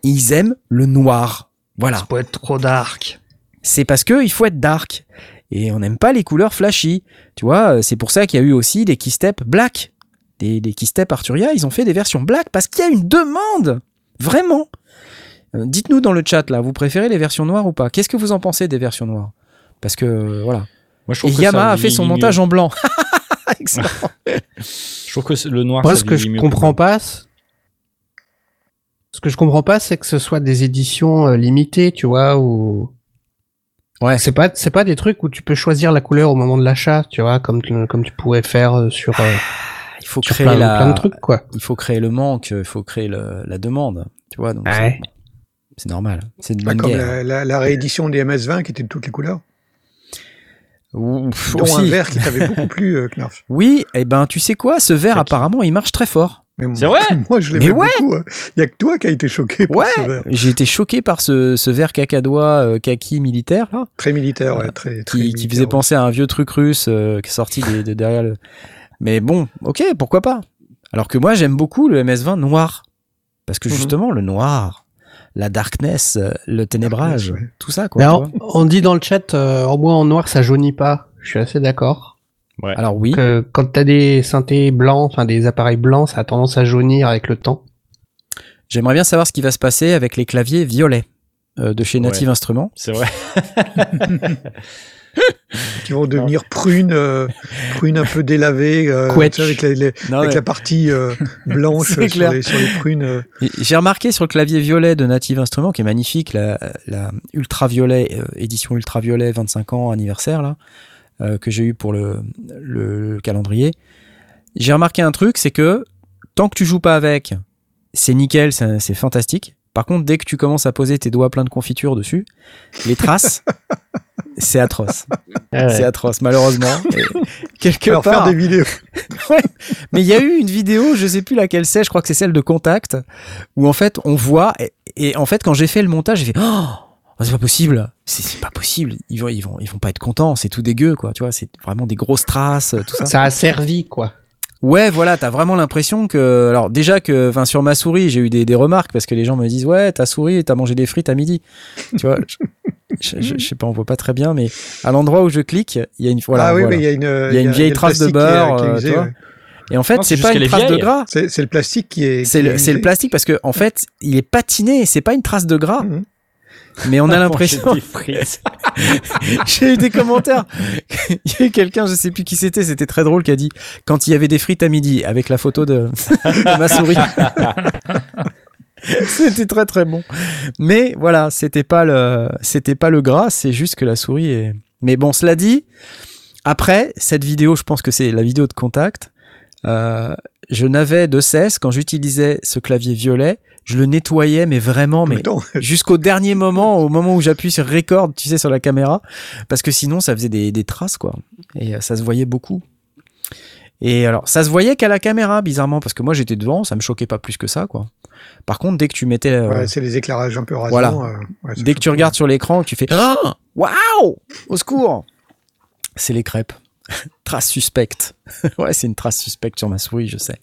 ils aiment le noir. Voilà. Ça peut être trop dark. C'est parce que il faut être dark. Et on n'aime pas les couleurs flashy. Tu vois, euh, c'est pour ça qu'il y a eu aussi des keystep black. Des, des keystep Arturia, ils ont fait des versions black parce qu'il y a une demande. Vraiment. Euh, Dites-nous dans le chat là, vous préférez les versions noires ou pas? Qu'est-ce que vous en pensez des versions noires? Parce que euh, voilà. Moi, je Et trouve que Yamaha ça a fait son montage mieux. en blanc. Je trouve que le noir. Moi, ça ce que je comprends pas, c'est- ce que je comprends pas, c'est que ce soit des éditions euh, limitées, tu vois, ou Ouais. c'est pas c'est pas des trucs où tu peux choisir la couleur au moment de l'achat, tu vois, comme tu- comme tu pourrais faire euh, sur, euh, Il faut sur créer plein, la, plein de trucs quoi. il faut créer le manque, il faut créer le- la demande. Tu vois, donc Ouais. c'est- c'est normal. C'est une Bah, comme guerre. la, la- la réédition des MS-20 qui était de toutes les couleurs. Ou- Dont aussi. un vert qui t'avait beaucoup plu, euh, Knarf. Oui, et ben tu sais quoi, ce verre apparemment il marche très fort. Mais C'est moi- vrai Moi, je l'aimais Mais ouais. beaucoup. hein. Il y a que toi qui as été choqué par Ouais, ce vert. j'ai été choqué par ce, ce verre cacadois euh, kaki militaire là, Très militaire, ouais, très, très qui, qui militaire, faisait penser à un vieux truc russe euh, qui est sorti de, de derrière le. Mais bon, ok, pourquoi pas. Alors que moi j'aime beaucoup le MS20 noir parce que Mhm. justement le noir, la darkness, euh, le ténébrage, ouais. tout ça quoi. Tu on, dit dans le chat, euh, en moins en noir, ça jaunit pas. Je suis assez d'accord. Alors oui, Que quand t'as des synthés blancs, enfin des appareils blancs, ça a tendance à jaunir avec le temps. j'aimerais bien savoir ce qui va se passer avec les claviers violets euh, de chez Native Ouais. Instruments. C'est vrai. Qui vont devenir prunes, euh, prunes un peu délavées, euh, Quetch. tu sais, avec, les- les- Non, avec mais- la partie euh, blanche sur les, sur les prunes. euh. J'ai remarqué sur le clavier violet de Native Instruments, qui est magnifique, la, la ultraviolet, euh, édition ultraviolet 25 ans anniversaire, là, euh, que j'ai eu pour le, le calendrier. J'ai remarqué un truc, c'est que tant que tu joues pas avec, c'est nickel, c'est c'est fantastique. Par contre, dès que tu commences à poser tes doigts pleins de confiture dessus, les traces, c'est atroce. C'est atroce, malheureusement. Quelque Alors, part, faire des vidéos. Ouais. Mais il y a eu une vidéo, je sais plus laquelle c'est, je crois que c'est celle de Contact, où en fait on voit, et, et en fait quand j'ai fait le montage, j'ai fait Oh, c'est pas possible, c'est c'est pas possible, ils vont, ils, vont, ils vont pas être contents, c'est tout dégueu, quoi, tu vois, c'est vraiment des grosses traces, tout ça. Ça a servi quoi. Ouais, voilà, t'as vraiment l'impression que. Alors, déjà que enfin, sur ma souris, j'ai eu des, des remarques parce que les gens me disent Ouais, ta souris, t'as mangé des frites à midi. tu vois, je, je- sais pas, on voit pas très bien, mais à l'endroit où je clique, il y a une. Voilà, ah oui, voilà. mais il y a une, Il y a une vieille le trace de plastique qui est- beurre, qui est euh, usé, tu vois. ouais. Et en fait, c'est pas une trace de gras. C'est le plastique qui est. C'est le, plastique parce que en fait, il est patiné, c'est pas une trace de gras. Mhm. Mais on a l'impression. J'ai eu des commentaires. Il y a eu quelqu'un, je sais plus qui c'était, c'était très drôle, qui a dit quand il y avait des frites à midi avec la photo de, de ma souris. c'était très très bon. Mais voilà, c'était pas le, c'était pas le gras, c'est juste que la souris est. Mais bon, cela dit, après cette vidéo, je pense que c'est la vidéo de contact. euh, je n'avais de cesse quand j'utilisais ce clavier violet, je le nettoyais, mais vraiment, mais jusqu'au dernier moment, au moment où j'appuie sur record, tu sais, sur la caméra, parce que sinon ça faisait des, des traces, quoi. Et euh, ça se voyait beaucoup. Et alors, ça se voyait qu'à la caméra, bizarrement, parce que moi j'étais devant, ça me choquait pas plus que ça, quoi. Par contre, dès que tu mettais, euh, Ouais, c'est les éclairages un peu rasants. Voilà. euh, ouais, dès que tu regardes sur l'écran, tu fais Ah Waouh Au secours C'est les crêpes. trace suspecte. ouais, c'est une trace suspecte sur ma souris, je sais.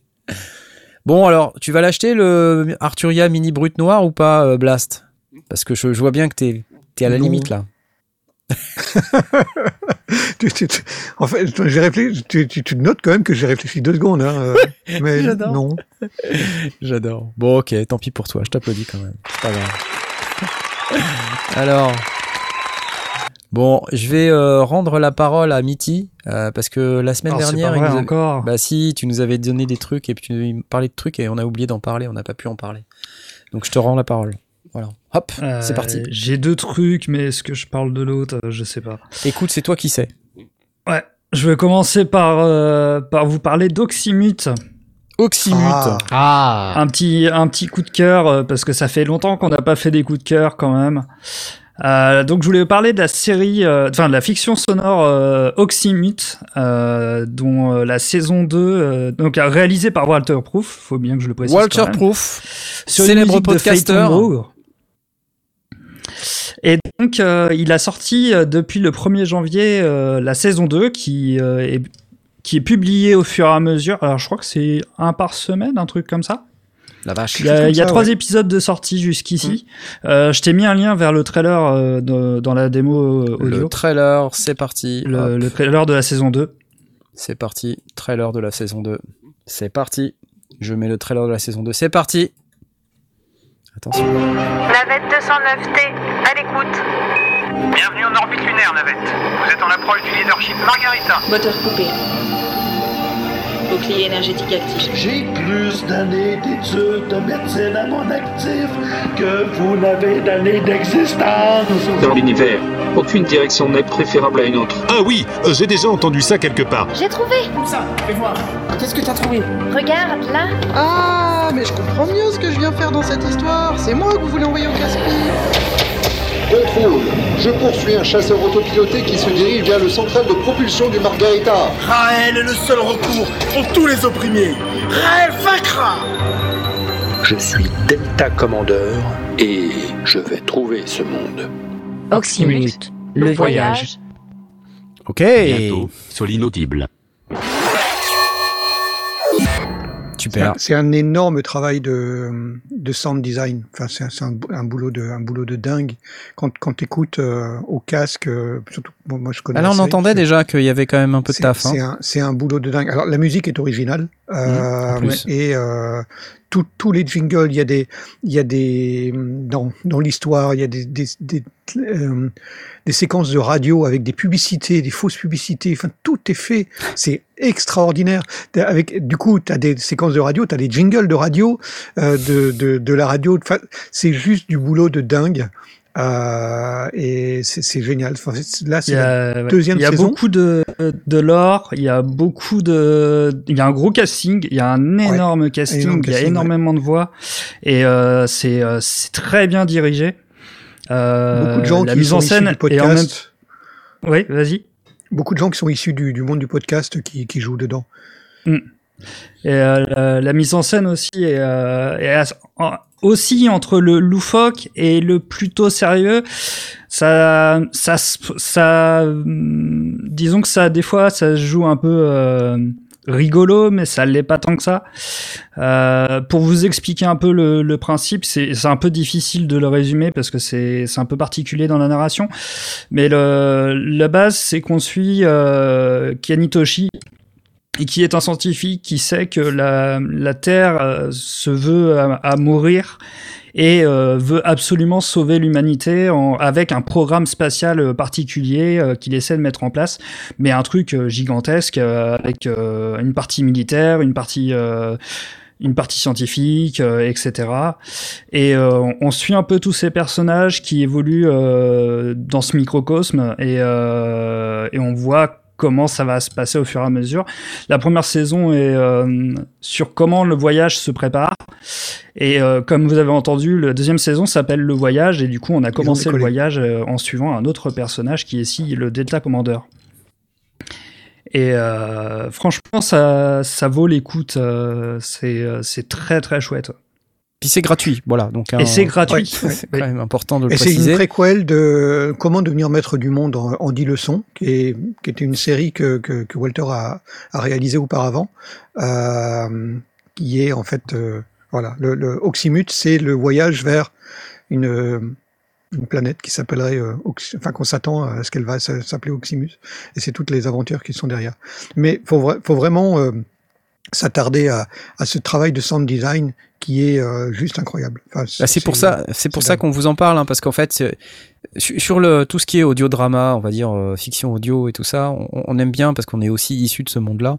Bon, alors, tu vas l'acheter le Arturia Mini Brut Noir ou pas, euh, Blast? Parce que je, je vois bien que t'es es à la Non. limite là. Tu- tu- tu- en fait, j'ai réfléchi. Tu, tu, tu notes quand même que j'ai réfléchi deux secondes. Hein, euh, mais j'adore. non. J'adore. Bon, ok, tant pis pour toi, je t'applaudis quand même. Pas grave. Alors. Bon, je vais euh, rendre la parole à Mitty, euh, parce que la semaine Oh, c'est dernière, pas il nous a- encore. bah si, tu nous avais donné des trucs et puis tu nous parlais de trucs et on a oublié d'en parler, on n'a pas pu en parler. Donc je te rends la parole. Voilà. Hop, c'est Euh, parti. J'ai deux trucs, mais est-ce que je parle de l'autre? Je sais pas. Écoute, c'est toi qui sais. Ouais. Je vais commencer par, euh, par vous parler d'Oxymute. Oxymute. Ah. Ah. Un petit, un petit coup de cœur, parce que ça fait longtemps qu'on n'a pas fait des coups de cœur quand même. Euh, donc je voulais vous parler de la série, euh, enfin de la fiction sonore euh, Oxymute, euh, dont la saison 2, euh, donc réalisée par Walter Proof, faut bien que je le précise. Walter. Proof, célèbre podcaster. Et donc, il a sorti depuis le 1er janvier la saison 2 qui, euh, est, qui est publiée au fur et à mesure. Alors, je crois que c'est un par semaine, un truc comme ça. La vache. Il y a, comme il y a ça, trois ouais. épisodes de sortie jusqu'ici. Euh, je t'ai mis un lien vers le trailer euh, de- dans la démo euh, audio. Le trailer, c'est parti. Le trailer de la saison 2. C'est parti. Trailer de la saison 2. C'est parti. Je mets le trailer de la saison 2. C'est parti. Attention. Navette 209T, à l'écoute. Bienvenue en orbite lunaire, Navette. Vous êtes en approche du leadership Margarita. Moteur coupé. Bouclier énergétique actif. J'ai plus d'années d'études de médecine à mon actif que vous n'avez d'années d'existence. Dans l'univers, aucune direction n'est préférable à une autre. Ah oui, euh, j'ai déjà entendu ça quelque part. J'ai trouvé Comme ça, fais voir. Qu'est-ce que t'as trouvé? Regarde, là Ah, mais je comprends mieux ce que je viens faire dans cette histoire. C'est moi que vous voulez envoyer au casse-pied. Contrôle. Je poursuis un chasseur autopiloté qui se dirige vers le central de propulsion du Margarita. Raël est le seul recours pour tous les opprimés. Raël vaincra Je suis Delta Commandeur et je vais trouver ce monde. Oxymute, le voyage. Ok. Bientôt sur l'inaudible. Super. c'est un énorme travail de, de sound design. Enfin, c'est un, un, boulot de, un boulot de dingue. Quand, quand t'écoutes euh, au casque, euh, surtout, bon, moi je connais. Alors, on série, entendait déjà qu'il y avait quand même un peu de taf. C'est Hein. un, c'est un boulot de dingue. Alors la musique est originale euh, plus. et euh, tous les jingles, il y a des, il y a des dans, dans l'histoire, il y a des des, euh, séquences de radio avec des publicités, des fausses publicités. Enfin, tout est fait. C'est extraordinaire. Avec du coup, tu as des séquences de radio, tu as des jingles de radio, euh, de, de la radio. C'est juste du boulot de dingue. Euh, et c'est c'est génial. Enfin, là, c'est la ouais. deuxième il y a saison. beaucoup de, de lore, il y a beaucoup de, il y a un gros casting, il y a un énorme casting, énorme il y a casting, énormément de voix et euh, c'est euh, c'est très bien dirigé. Euh, Beaucoup de gens la qui mise sont en scène du et en même podcast. Oui, vas-y. Beaucoup de gens qui sont issus du, du monde du podcast qui, qui jouent dedans. Mm. Et euh, la, la mise en scène aussi est, euh, est aussi entre le loufoque et le plutôt sérieux. Ça, ça, ça, hum, disons que ça, des fois, ça se joue un peu euh, rigolo, mais ça l'est pas tant que ça. Euh, pour vous expliquer un peu le, le principe, c'est un peu difficile de le résumer parce que c'est un peu particulier dans la narration. Mais le, la base, c'est qu'on suit euh, Kianitoshi, et qui est un scientifique qui sait que la, la Terre euh, se veut à, à mourir et euh, veut absolument sauver l'humanité avec un programme spatial euh, particulier euh, qu'il essaie de mettre en place, mais un truc euh, gigantesque euh, avec euh, une partie militaire, une partie euh, une partie scientifique, euh, etc. Et euh, on- suit un peu tous ces personnages qui évoluent euh, dans ce microcosme et, euh, et on voit comment ça va se passer au fur et à mesure. La première saison est euh, sur comment le voyage se prépare. Et euh, comme vous avez entendu, la deuxième saison s'appelle Le Voyage. Et du coup, on a commencé le voyage euh, en suivant un autre personnage qui est ici le Delta Commander. Et franchement, ça, ça vaut l'écoute. c'est c'est très très chouette. Puis c'est gratuit, voilà. Donc, Et c'est gratuit. c'est quand même important de le Et c'est une préciser. préquelle de Comment devenir maître du monde en, en 10 leçons, qui, est, qui était une série que, que, que Walter a, a réalisée auparavant, euh, qui est en fait, euh, voilà, le, le Oxymute, c'est le voyage vers une, une planète qui s'appellerait, euh, Ox- enfin qu'on s'attend à ce qu'elle va s'appeler Oxymus, et c'est toutes les aventures qui sont derrière. Mais faut, vra- faut vraiment euh, s'attarder à, à ce travail de sound design qui est euh, juste incroyable. Enfin, Bah, c'est pour ça, c'est pour ça qu'on vous en parle, hein, parce qu'en fait, sur le tout ce qui est audio drama, on va dire euh, fiction audio et tout ça, on, on aime bien parce qu'on est aussi issu de ce monde-là,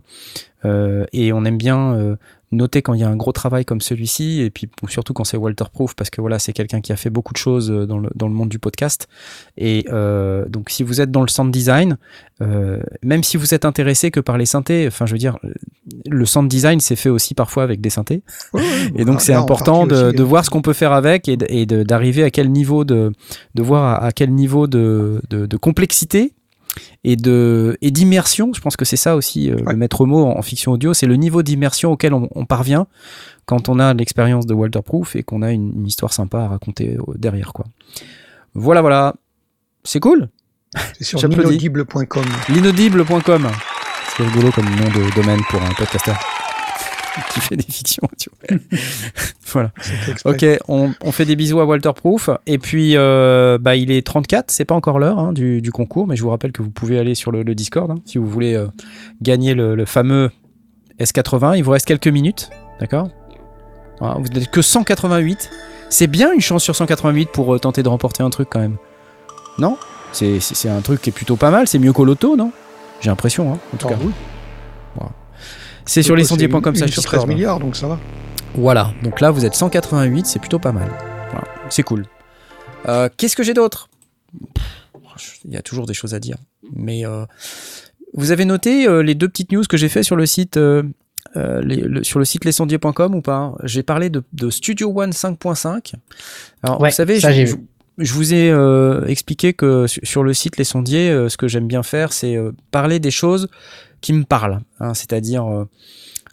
euh, et on aime bien euh, noter quand il y a un gros travail comme celui-ci, et puis surtout quand c'est Walter Proof, parce que voilà, c'est quelqu'un qui a fait beaucoup de choses euh, dans le dans le monde du podcast, et euh, donc si vous êtes dans le sound design, euh, même si vous êtes intéressé que par les synthés, enfin je veux dire, le sound design c'est fait aussi parfois avec des synthés, et donc Ah, c'est en important de, de voir ce qu'on peut faire avec et d'arriver à quel niveau de de voir à, à quel niveau de, de, de complexité et de et d'immersion. Je pense que c'est ça aussi euh, le maître mot en, en fiction audio, c'est le niveau d'immersion auquel on, on parvient quand on a l'expérience de Walter Proof et qu'on a une, une histoire sympa à raconter euh, derrière quoi. Voilà voilà, c'est cool. C'est sur l'inaudible.com. L'inaudible.com. C'est rigolo comme nom de domaine pour un podcaster. qui fait des fictions. Tu vois. voilà. Ok, on, on, fait des bisous à Walter Proof. Et puis, euh, bah, il est 34, c'est pas encore l'heure hein, du, du, concours, mais je vous rappelle que vous pouvez aller sur le, le Discord hein, si vous voulez euh, gagner le, le, fameux S80. Il vous reste quelques minutes, d'accord? Voilà, Vous n'êtes que 188. C'est bien une chance sur 188 pour euh, tenter de remporter un truc quand même. Non? C'est un truc qui est plutôt pas mal. C'est mieux qu'au loto, non? J'ai l'impression, hein, en tout oh, cas. Oui. C'est sur lescendiers.com ça sur 13 milliards, donc ça va. Voilà, donc là vous êtes 188, c'est plutôt pas mal. Voilà. C'est cool. Euh, Qu'est-ce que j'ai d'autre? Il y a toujours des choses à dire. Mais euh, vous avez noté euh, les deux petites news que j'ai fait sur le site euh, les, le, sur le site ou pas? J'ai parlé de, de, Studio One 5.5. Alors ouais, vous savez, ça, je, je, je, vous ai euh, expliqué que sur le site Les Sondiers, euh, ce que j'aime bien faire, c'est euh, parler des choses qui me parlent. Hein, C'est-à-dire, euh,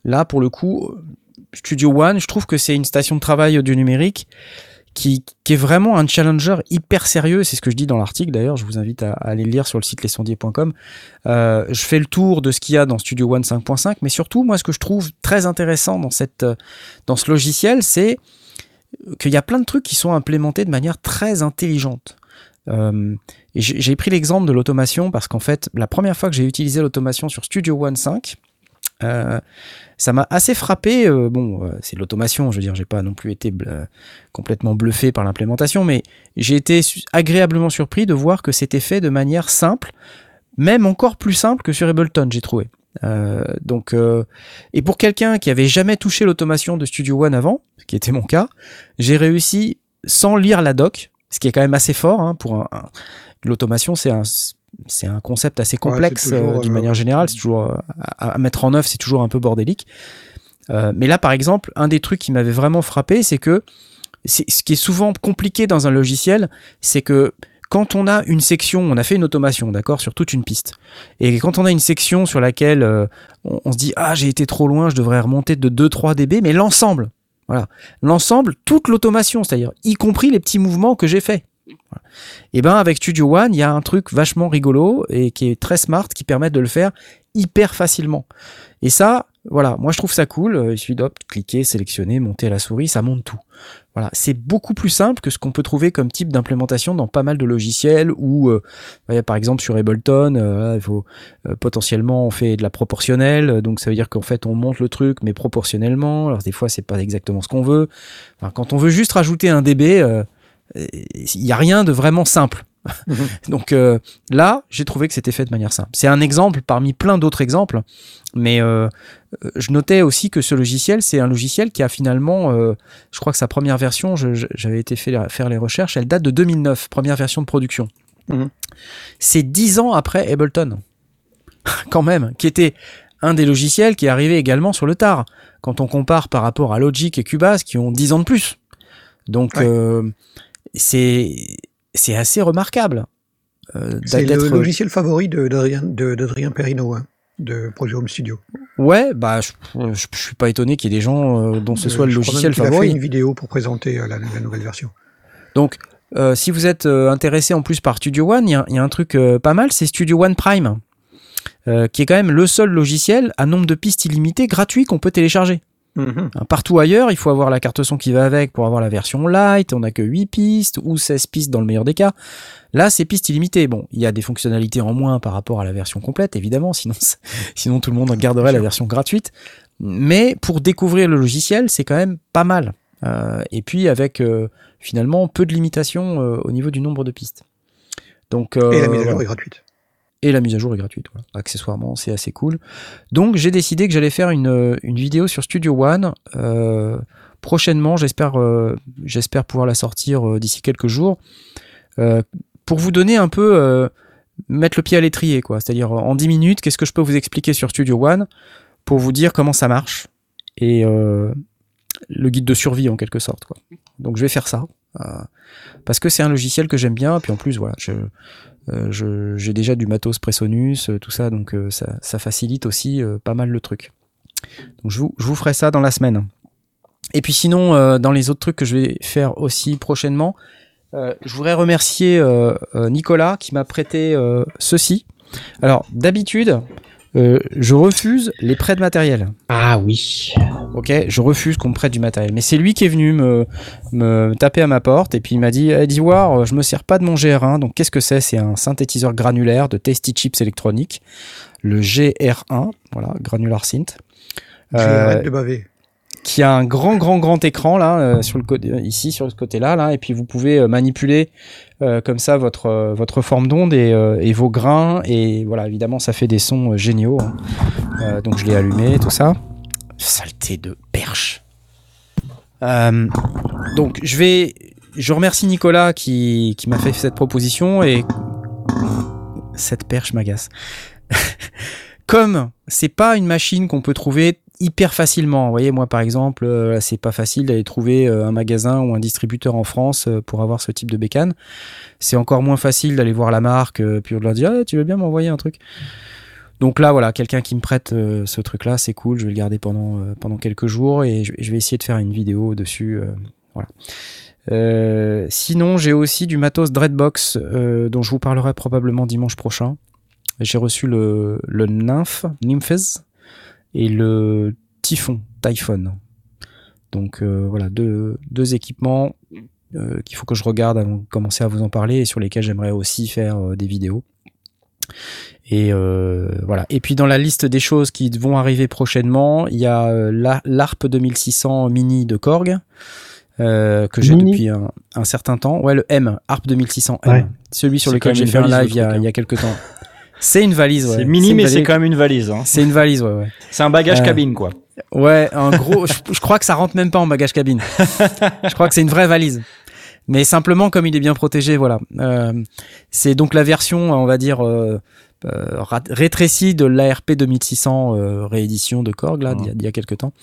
là, pour le coup, Studio One, je trouve que c'est une station de travail du numérique qui, est vraiment un challenger hyper sérieux. C'est ce que je dis dans l'article d'ailleurs. Je vous invite à, aller le lire sur le site lescendiers.com. Euh, je fais le tour de ce qu'il y a dans Studio One 5.5, mais surtout, moi, ce que je trouve très intéressant dans, cette, dans ce logiciel, c'est qu'il y a plein de trucs qui sont implémentés de manière très intelligente. Euh, j'ai pris l'exemple de l'automation parce qu'en fait, la première fois que j'ai utilisé l'automation sur Studio One 5, euh, ça m'a assez frappé. Euh, bon, euh, c'est l'automation, je veux dire, j'ai pas non plus été complètement bluffé par l'implémentation, mais j'ai été agréablement surpris de voir que c'était fait de manière simple, même encore plus simple que sur Ableton, j'ai trouvé. Euh, donc, et pour quelqu'un qui avait jamais touché l'automation de Studio One avant, ce qui était mon cas, j'ai réussi sans lire la doc, ce qui est quand même assez fort hein, pour un, un l'automation, c'est un c'est un concept assez complexe ouais, euh, d'une euh, manière générale. C'est toujours euh, à, à, mettre en œuvre, c'est toujours un peu bordélique. Euh, mais là, par exemple, un des trucs qui m'avait vraiment frappé, c'est que c'est ce qui est souvent compliqué dans un logiciel, c'est que quand on a une section, on a fait une automation, d'accord, sur toute une piste. Et quand on a une section sur laquelle euh, on, on, se dit ah j'ai été trop loin, je devrais remonter de 2-3 dB, mais l'ensemble, voilà, l'ensemble, toute l'automation, c'est-à-dire y compris les petits mouvements que j'ai faits. Et ben avec Studio One, il y a un truc vachement rigolo et qui est très smart qui permet de le faire hyper facilement. Et ça, voilà, moi je trouve ça cool. Il suffit d'hop, cliquer, sélectionner, monter à la souris, ça monte tout. Voilà, c'est beaucoup plus simple que ce qu'on peut trouver comme type d'implémentation dans pas mal de logiciels où, euh, par exemple sur Ableton, euh, il faut euh, potentiellement on fait de la proportionnelle, donc ça veut dire qu'en fait on monte le truc mais proportionnellement. Alors des fois c'est pas exactement ce qu'on veut. Quand on veut juste rajouter un dB il n'y a rien de vraiment simple. Donc euh, là, j'ai trouvé que c'était fait de manière simple. C'est un exemple parmi plein d'autres exemples, mais euh, je notais aussi que ce logiciel, c'est un logiciel qui a finalement, euh, je crois que sa première version, j'avais été fait, faire les recherches, elle date de 2009, première version de production. Mmh. C'est dix ans après Ableton, quand même, qui était un des logiciels qui est arrivé également sur le tard. Quand on compare par rapport à Logic et Cubase, qui ont 10 ans de plus. Donc ouais c'est c'est assez remarquable. Euh, c'est le logiciel favori d'Adrien Perrino, hein, de Projet Home Studio. Ouais, bah je, je, je suis pas étonné qu'il y ait des gens euh, dont ce euh, soit le logiciel favori. Il a fait une vidéo pour présenter la, la nouvelle version. Donc, euh, si vous êtes intéressé en plus par Studio One, il y, y, a un truc pas mal, c'est Studio One Prime, qui est quand même le seul logiciel à nombre de pistes illimitées gratuit qu'on peut télécharger. Mmh. Partout ailleurs, il faut avoir la carte son qui va avec pour avoir la version light, on a que 8 pistes ou 16 pistes dans le meilleur des cas. Là, c'est pistes illimitées. Bon, il y a des fonctionnalités en moins par rapport à la version complète, évidemment, sinon, sinon tout le monde garderait la version gratuite. Mais pour découvrir le logiciel, c'est quand même pas mal. Euh, et puis avec euh, finalement peu de limitations euh, au niveau du nombre de pistes. Donc, et la mise à jour est gratuite et la mise à jour est gratuite. Accessoirement, c'est assez cool. Donc, j'ai décidé que j'allais faire une, une vidéo sur Studio One. Euh, prochainement, j'espère euh, j'espère pouvoir la sortir euh, d'ici quelques jours. Euh, pour vous donner un peu, euh, mettre le pied à l'étrier, quoi. C'est-à-dire, en 10 minutes, qu'est-ce que je peux vous expliquer sur Studio One pour vous dire comment ça marche et euh, le guide de survie en quelque sorte, quoi. Donc, je vais faire ça. parce que c'est un logiciel que j'aime bien, puis en plus, voilà, euh, j'ai déjà du matos Presonus, euh, tout ça, donc euh, ça, ça, facilite aussi pas mal le truc. Donc je vous, je vous ferai ça dans la semaine. Et puis sinon, dans les autres trucs que je vais faire aussi prochainement, je voudrais remercier Nicolas qui m'a prêté ceci. Alors d'habitude, Euh, je refuse les prêts de matériel. Ah oui. Ok, je refuse qu'on me prête du matériel. Mais c'est lui qui est venu me, me taper à ma porte et puis il m'a dit eh, d'Ivoire, je me sers pas de mon GR1. Donc qu'est-ce que c'est? C'est un synthétiseur granulaire de Tasty Chips électroniques, le GR1, voilà, Granular Synth. J'ai Euh, de baver. Qui a un grand grand grand écran là euh, sur le côté ici sur ce côté là là et puis vous pouvez euh, manipuler euh, comme ça votre euh, votre forme d'onde et, euh, vos grains et voilà évidemment ça fait des sons euh, géniaux hein. Euh, donc je l'ai allumé tout ça. Saleté de perche. Euh, donc je vais je remercie Nicolas qui qui m'a fait cette proposition et cette perche m'agace. Comme c'est pas une machine qu'on peut trouver hyper facilement. Vous voyez, moi par exemple, euh, c'est pas facile d'aller trouver euh, un magasin ou un distributeur en France euh, pour avoir ce type de bécane. C'est encore moins facile d'aller voir la marque puis de leur dire Ah, tu veux bien m'envoyer un truc? Donc là, voilà, quelqu'un qui me prête ce truc-là, c'est cool. Je vais le garder pendant pendant quelques jours et je, vais essayer de faire une vidéo dessus. euh, sinon, j'ai aussi du matos Dreadbox dont je vous parlerai probablement dimanche prochain. J'ai reçu le, le Nymph, Nymphes et le Typhon, Typhon. Donc euh, voilà, deux, deux équipements euh, qu'il faut que je regarde avant de commencer à vous en parler et sur lesquels j'aimerais aussi faire euh, des vidéos. Et euh, voilà. Et puis dans la liste des choses qui vont arriver prochainement, il y a euh, la- l'ARP 2600 mini de Korg. euh, que j'ai depuis un, un certain temps. Ouais, le M, ARP 2600 M. Ouais. Celui sur lequel j'ai fait un live il y, a, hein. il y a quelques temps. C'est une valise, ouais. C'est mini, mais c'est quand même une valise. hein. C'est une valise, ouais, ouais. C'est un bagage Euh, cabine, quoi. Ouais, un gros. je, je crois que ça rentre même pas en bagage cabine. je crois que c'est une vraie valise. Mais simplement, comme il est bien protégé, voilà. Euh, c'est donc la version, on va dire, euh, euh, de l'ARP 2600 euh, réédition de Korg, là, d'il y a- d'il y a quelques temps.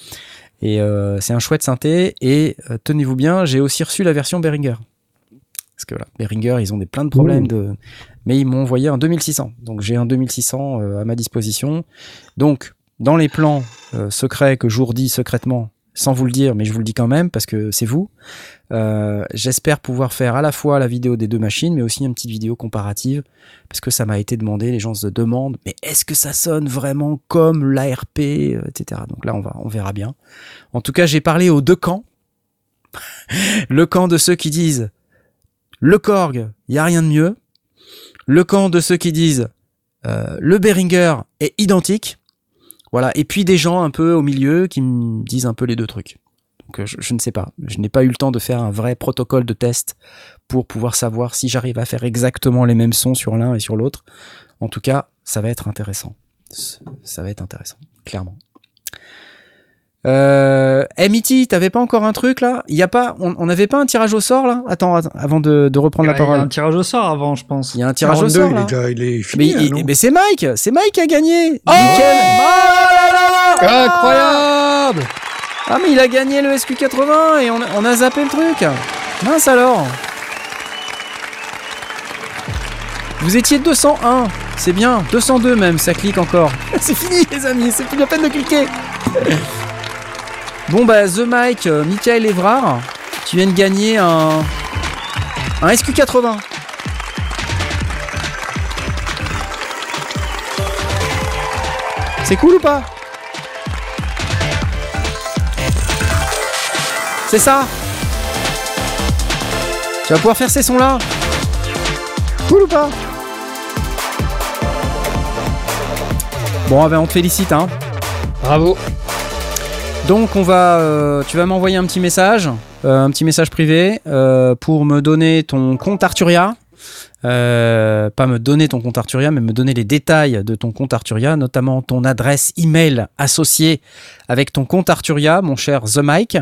Et euh, c'est un chouette synthé. Et euh, tenez-vous bien, j'ai aussi reçu la version Behringer. Parce que voilà, Behringer, ils ont des plein de problèmes de. Mais ils m'ont envoyé un 2600. Donc j'ai un 2600 euh, à ma disposition. Donc, dans les plans euh, secrets que j'ourdis secrètement, sans vous le dire, mais je vous le dis quand même parce que c'est vous. euh, J'espère pouvoir faire à la fois la vidéo des deux machines, mais aussi une petite vidéo comparative parce que ça m'a été demandé. Les gens se demandent, mais est-ce que ça sonne vraiment comme l'ARP, etc. Donc là, on va, on verra bien. En tout cas, j'ai parlé aux deux camps. le camp de ceux qui disent le Korg, il y a rien de mieux. Le camp de ceux qui disent euh, le Behringer est identique. Voilà. Et puis des gens un peu au milieu qui me disent un peu les deux trucs. Donc euh, je, je ne sais pas. Je n'ai pas eu le temps de faire un vrai protocole de test pour pouvoir savoir si j'arrive à faire exactement les mêmes sons sur l'un et sur l'autre. En tout cas, ça va être intéressant. Ça va être intéressant, clairement. Euh, MIT, t'avais pas encore un truc là? Il y a pas, on n'avait pas un tirage au sort là? Attends, attends, avant de, de reprendre la Il y a parole. un tirage au sort avant, je pense. Il y a un tirage au 42, sort il est là. déjà, il est fini. Mais, là, c'est Mike, c'est Mike qui a gagné. Oh Nickel. Incroyable Ah mais il a gagné le SQ80 et on a, on a zappé le truc. Mince alors. Vous étiez 201, c'est bien. 202 même, ça clique encore. c'est fini les amis, c'est plus la peine de cliquer. Bon bah The Mike, euh, Michael Evrard, tu viens de gagner un un SQ80. C'est cool ou pas? C'est ça Tu vas pouvoir faire ces sons-là Cool ou pas? Bon, ah ben, on te félicite, hein. Bravo. Donc, on va, euh, tu vas m'envoyer un petit message, euh, un petit message privé, euh, pour me donner ton compte Arturia. Pas me donner ton compte Arturia, mais me donner les détails de ton compte Arturia, notamment ton adresse email associée avec ton compte Arturia, mon cher The Mike.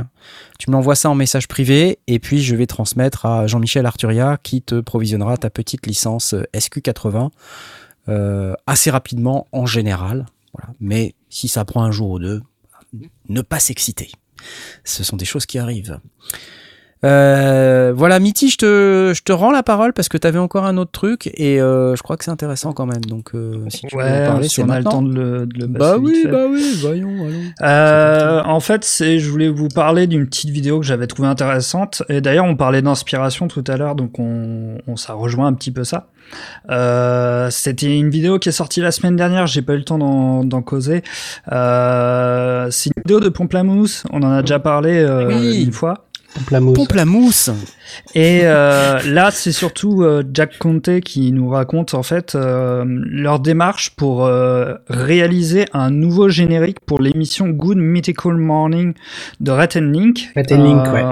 Tu me l'envoies ça en message privé et puis je vais transmettre à Jean-Michel Arturia qui te provisionnera ta petite licence euh, SQ80 euh, assez rapidement en général. Mais si ça prend un jour ou deux, ne pas s'exciter. Ce sont des choses qui arrivent. Euh, voilà, Mitty, je te, je te rends la parole parce que tu avais encore un autre truc et euh, je crois que c'est intéressant quand même. Donc, euh, si tu veux en parler, si c'est on a le temps de le, de le Bah passer vite oui, fait. bah oui, voyons, allons. Euh, en fait, c'est, je voulais vous parler d'une petite vidéo que j'avais trouvée intéressante. Et d'ailleurs, on parlait d'inspiration tout à l'heure, donc on, on ça rejoint un petit peu ça. Euh, c'était une vidéo qui est sortie la semaine dernière. J'ai pas eu le temps d'en, d'en causer. Euh, c'est une vidéo de Pomplamoose. On en a déjà parlé euh, Oui. une fois. Pomplamoose. Pomplamoose. Et euh, là, c'est surtout euh, Jack Conte qui nous raconte en fait euh, leur démarche pour euh, réaliser un nouveau générique pour l'émission Good Mythical Morning de and Link. And Link, ouais.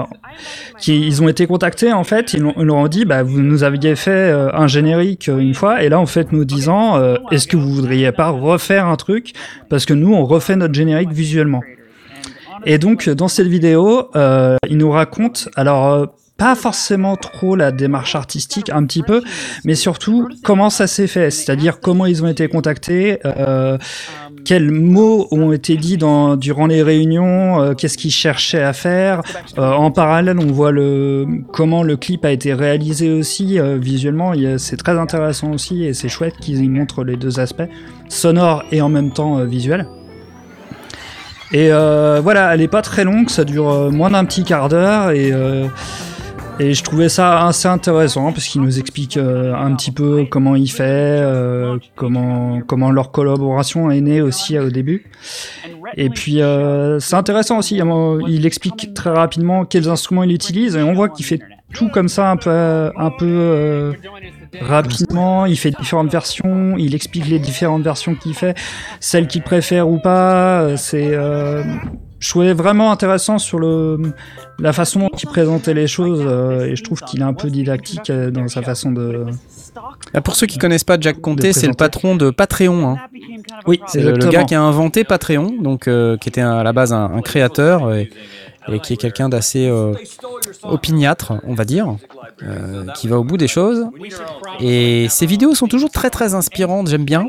Qui, ils ont été contactés en fait, ils, ils leur ont dit bah, vous nous aviez fait euh, un générique euh, une fois, et là en fait nous disant euh, est-ce que vous voudriez pas refaire un truc? Parce que nous on refait notre générique visuellement. Et donc, dans cette vidéo, euh, il nous raconte, alors, euh, pas forcément trop la démarche artistique, un petit peu, mais surtout comment ça s'est fait, c'est-à-dire comment ils ont été contactés, euh, quels mots ont été dits durant les réunions, euh, qu'est-ce qu'ils cherchaient à faire. En parallèle, on voit comment le clip a été réalisé aussi visuellement. C'est très intéressant aussi et c'est chouette qu'ils y montrent les deux aspects, sonore et en même temps visuel. Et euh, voilà, elle est pas très longue, ça dure euh, moins d'un petit quart d'heure et, euh, et je trouvais ça assez intéressant parce qu'il nous explique euh, un petit peu comment il fait, euh, comment comment leur collaboration est née aussi au début. Et puis c'est intéressant aussi, il il explique très rapidement quels instruments il utilise et on voit qu'il fait tout comme ça un peu un peu euh, rapidement, il fait différentes versions, il explique les différentes versions qu'il fait, celles qu'il préfère ou pas. euh, C'est, euh, je trouvais vraiment intéressant sur le la façon dont il présentait les choses euh, et je trouve qu'il est un peu didactique dans sa façon de. Ah, pour ceux qui connaissent pas Jack Conte, De c'est le patron de Patreon. hein. Oui, C'est le, gars qui a inventé Patreon, donc qui était à la base un, un créateur et, et qui est quelqu'un d'assez euh, opiniâtre, on va dire, euh, qui va au bout des choses. Et ses vidéos sont toujours très très inspirantes, j'aime bien.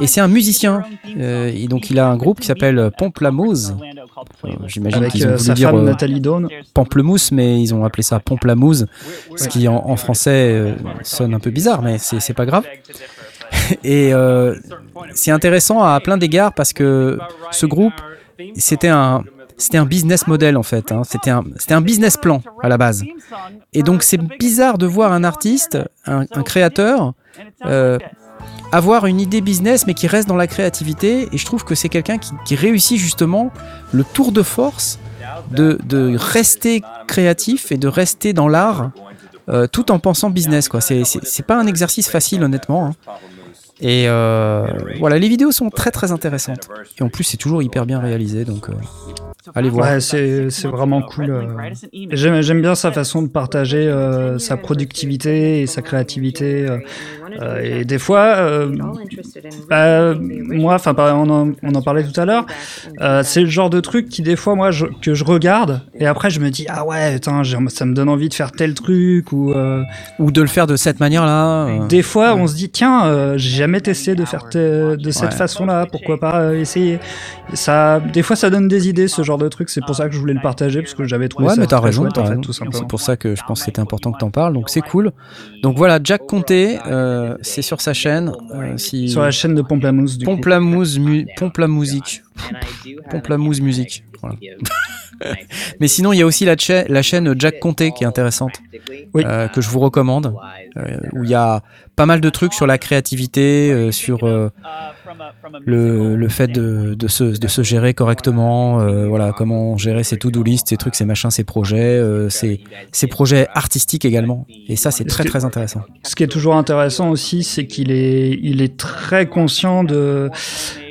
Et c'est un musicien, euh, et donc il a un groupe qui s'appelle Pomplamoose. Euh, J'imagine qu'ils ont voulu dire femme Nathalie Dawn. pamplemousse, mais ils ont appelé ça pomplamouse, ce qui en, en français sonne un peu bizarre, mais c'est pas grave. Et c'est intéressant à plein d'égards parce que ce groupe, c'était un, c'était un business model en fait. hein. C'était un, business plan à la base. Et donc c'est bizarre de voir un artiste, un, créateur, euh, avoir une idée business mais qui reste dans la créativité. Et je trouve que c'est quelqu'un qui, réussit justement le tour de force de, rester créatif et de rester dans l'art euh, tout en pensant business. quoi. C'est pas un exercice facile honnêtement. hein. Et euh, voilà, les vidéos sont très très intéressantes. Et en plus, c'est toujours hyper bien réalisé, donc allez voir. Ouais, c'est c'est vraiment cool. euh. J'aime j'aime bien sa façon de partager euh, sa productivité et sa créativité. euh, euh, et des fois, euh, bah, moi, enfin, on en, on en parlait tout à l'heure. euh, c'est le genre de truc qui des fois, moi, je- que je regarde et après je me dis ah ouais, attends, ça me donne envie de faire tel truc ou euh, ou de le faire de cette manière-là. euh. Des fois, on se dit tiens, euh, j'ai jamais testé de faire de cette Ouais. façon-là. Pourquoi pas euh, essayer Ça, des fois, ça donne des idées, ce genre de truc. C'est pour ça que je voulais le partager parce que j'avais trouvé Ouais, ça mais t'as raison, t'as en fait, raison. C'est pour ça que je pense que c'était important que t'en parles, donc c'est cool. Donc voilà, Jack Conté, euh, c'est sur sa chaîne. euh, si... Sur la chaîne de Pomplamoose, du coup. Pomplamoose, mu... Pomplamusique. Pomplamoose Musique. Voilà. Mais sinon, il y a aussi la, cha- la chaîne Jack Conté qui est intéressante, euh, que je vous recommande, euh, où il y a pas mal de trucs sur la créativité, euh, sur euh, le, le fait de, de, se, de se gérer correctement, euh, voilà, comment gérer ses to-do list, ses trucs, ses machins, ses projets, euh, ses, ses projets artistiques également. Et ça, c'est très très intéressant. Ce qui est toujours intéressant aussi, c'est qu'il est, il est très conscient de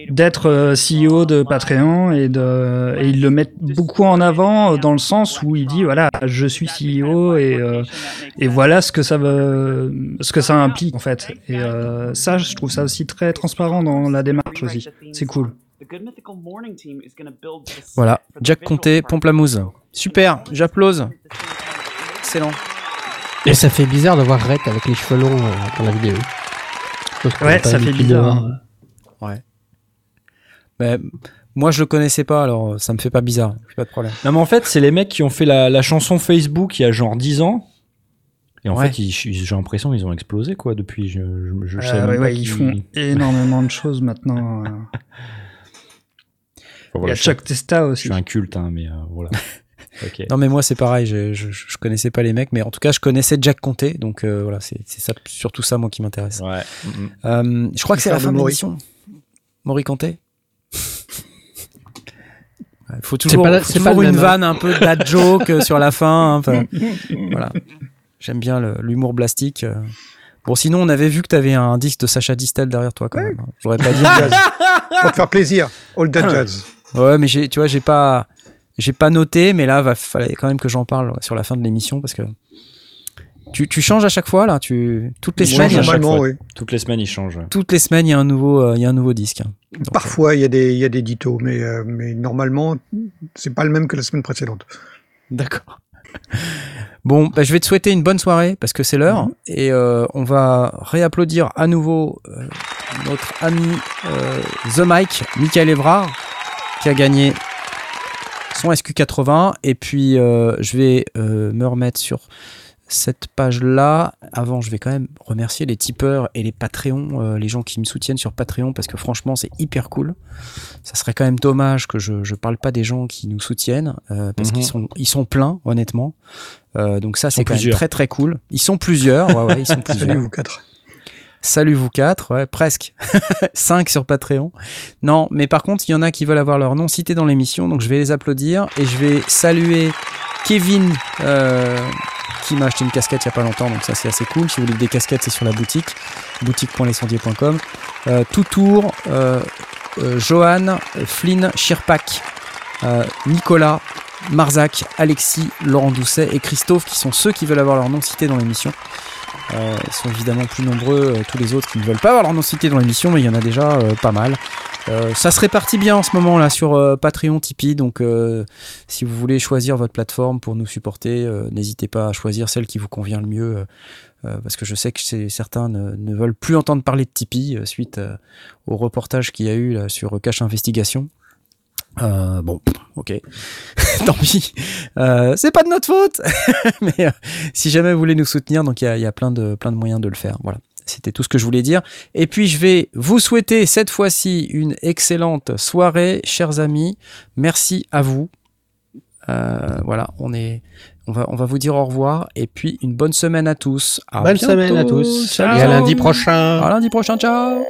d'être euh, CEO de Patreon et de et il le met beaucoup en avant euh, dans le sens où il dit voilà je suis CEO et euh, et voilà ce que ça veut ce que ça implique en fait et euh, ça je trouve ça aussi très transparent dans la démarche aussi c'est cool Voilà, Jack Conté, Pomplamoose. Super, j'applause. Excellent. Et ça fait bizarre de voir Rhett avec les cheveux longs dans la vidéo. Ouais, ça fait bizarre, hein. Mais Moi, je le connaissais pas, alors ça me fait pas bizarre. Pas de problème. Non, mais en fait, c'est les mecs qui ont fait la, la chanson Facebook il y a genre 10 ans. Et en Ouais. fait, j'ai l'impression qu'ils ont explosé, quoi, depuis. Je, je, je Euh, même ouais, pas ouais, ils qu'ils- font énormément de choses maintenant. euh. Il y a je- Chuck Testa Je aussi. suis un culte, hein, mais euh, voilà. Non, mais moi, c'est pareil. Je, je, je connaissais pas les mecs, mais en tout cas, je connaissais Jack Conté. Donc euh, voilà, c'est c'est ça, surtout ça, moi, qui m'intéresse. Ouais. Mhm. Euh, je crois que c'est la fin de l'émission. Maury Conté Il faut C'est toujours, la- faut une même, hein. vanne un peu dad joke euh, sur la fin. hein, voilà. J'aime bien l'humour blastique. euh. Bon, sinon, on avait vu que tu avais un disque de Sacha Distel derrière toi, quand même. hein. J'aurais pas dit. Jazz. Pour te faire plaisir. All That Jazz. Ouais, mais tu vois, j'ai pas, j'ai pas noté, mais là, va fallait quand même que j'en parle ouais, sur la fin de l'émission parce que tu, tu changes à chaque fois là, tu toutes les semaines, il y a- normalement, fois. oui. Toutes les semaines, ils changent. ouais. toutes les semaines, il y a un nouveau, euh, il y a un nouveau disque. Donc, Parfois, il y a des, il y a des ditos, mais, euh, mais normalement, c'est pas le même que la semaine précédente. D'accord. Bon, bah, je vais te souhaiter une bonne soirée parce que c'est l'heure et euh, on va réapplaudir à nouveau euh, notre ami euh, The Mike, Michael Evrard, qui a gagné son SQ80 et puis euh, je vais euh, me remettre sur cette page-là. Avant, je vais quand même remercier les tipeurs et les Patreons, euh, les gens qui me soutiennent sur Patreon parce que franchement, c'est hyper cool. Ça serait quand même dommage que je je parle pas des gens qui nous soutiennent euh, parce Mhm. qu'ils sont ils sont pleins honnêtement. Euh, donc ça c'est quand même très très cool. Ils sont plusieurs, ouais, ouais, ils sont plusieurs. Salut vous quatre. Salut vous quatre, ouais, presque. 5 sur Patreon. Non, mais par contre, il y en a qui veulent avoir leur nom cité dans l'émission, donc je vais les applaudir et je vais saluer Kevin euh, qui m'a acheté une casquette il y a pas longtemps, donc ça c'est assez cool. Si vous voulez des casquettes, c'est sur la boutique, boutique.lescendier.com. Euh, Toutour, euh, euh, Johan, Flynn, Shirpak, euh, Nicolas, Marzac, Alexis, Laurent Doucet et Christophe qui sont ceux qui veulent avoir leur nom cité dans l'émission. Euh, ils sont évidemment plus nombreux, euh, tous les autres qui ne veulent pas avoir leur nom cité dans l'émission, mais il y en a déjà euh, pas mal. Euh, ça se répartit bien en ce moment là sur euh, Patreon, Tipeee, donc si vous voulez choisir votre plateforme pour nous supporter, n'hésitez pas à choisir celle qui vous convient le mieux, parce que je sais que certains ne, ne veulent plus entendre parler de Tipeee suite au reportage qu'il y a eu là, sur Cache Investigation. Euh, bon, ok, tant pis. Euh, c'est pas de notre faute, mais euh, si jamais vous voulez nous soutenir, donc il y a, il y a plein de plein de moyens de le faire. Voilà, c'était tout ce que je voulais dire. Et puis je vais vous souhaiter cette fois-ci une excellente soirée, chers amis. Merci à vous. Euh, voilà, on est, on va, on va vous dire au revoir et puis une bonne semaine à tous. À Bonne bientôt. semaine à tous. Ciao. Et à lundi prochain. À lundi prochain. Ciao.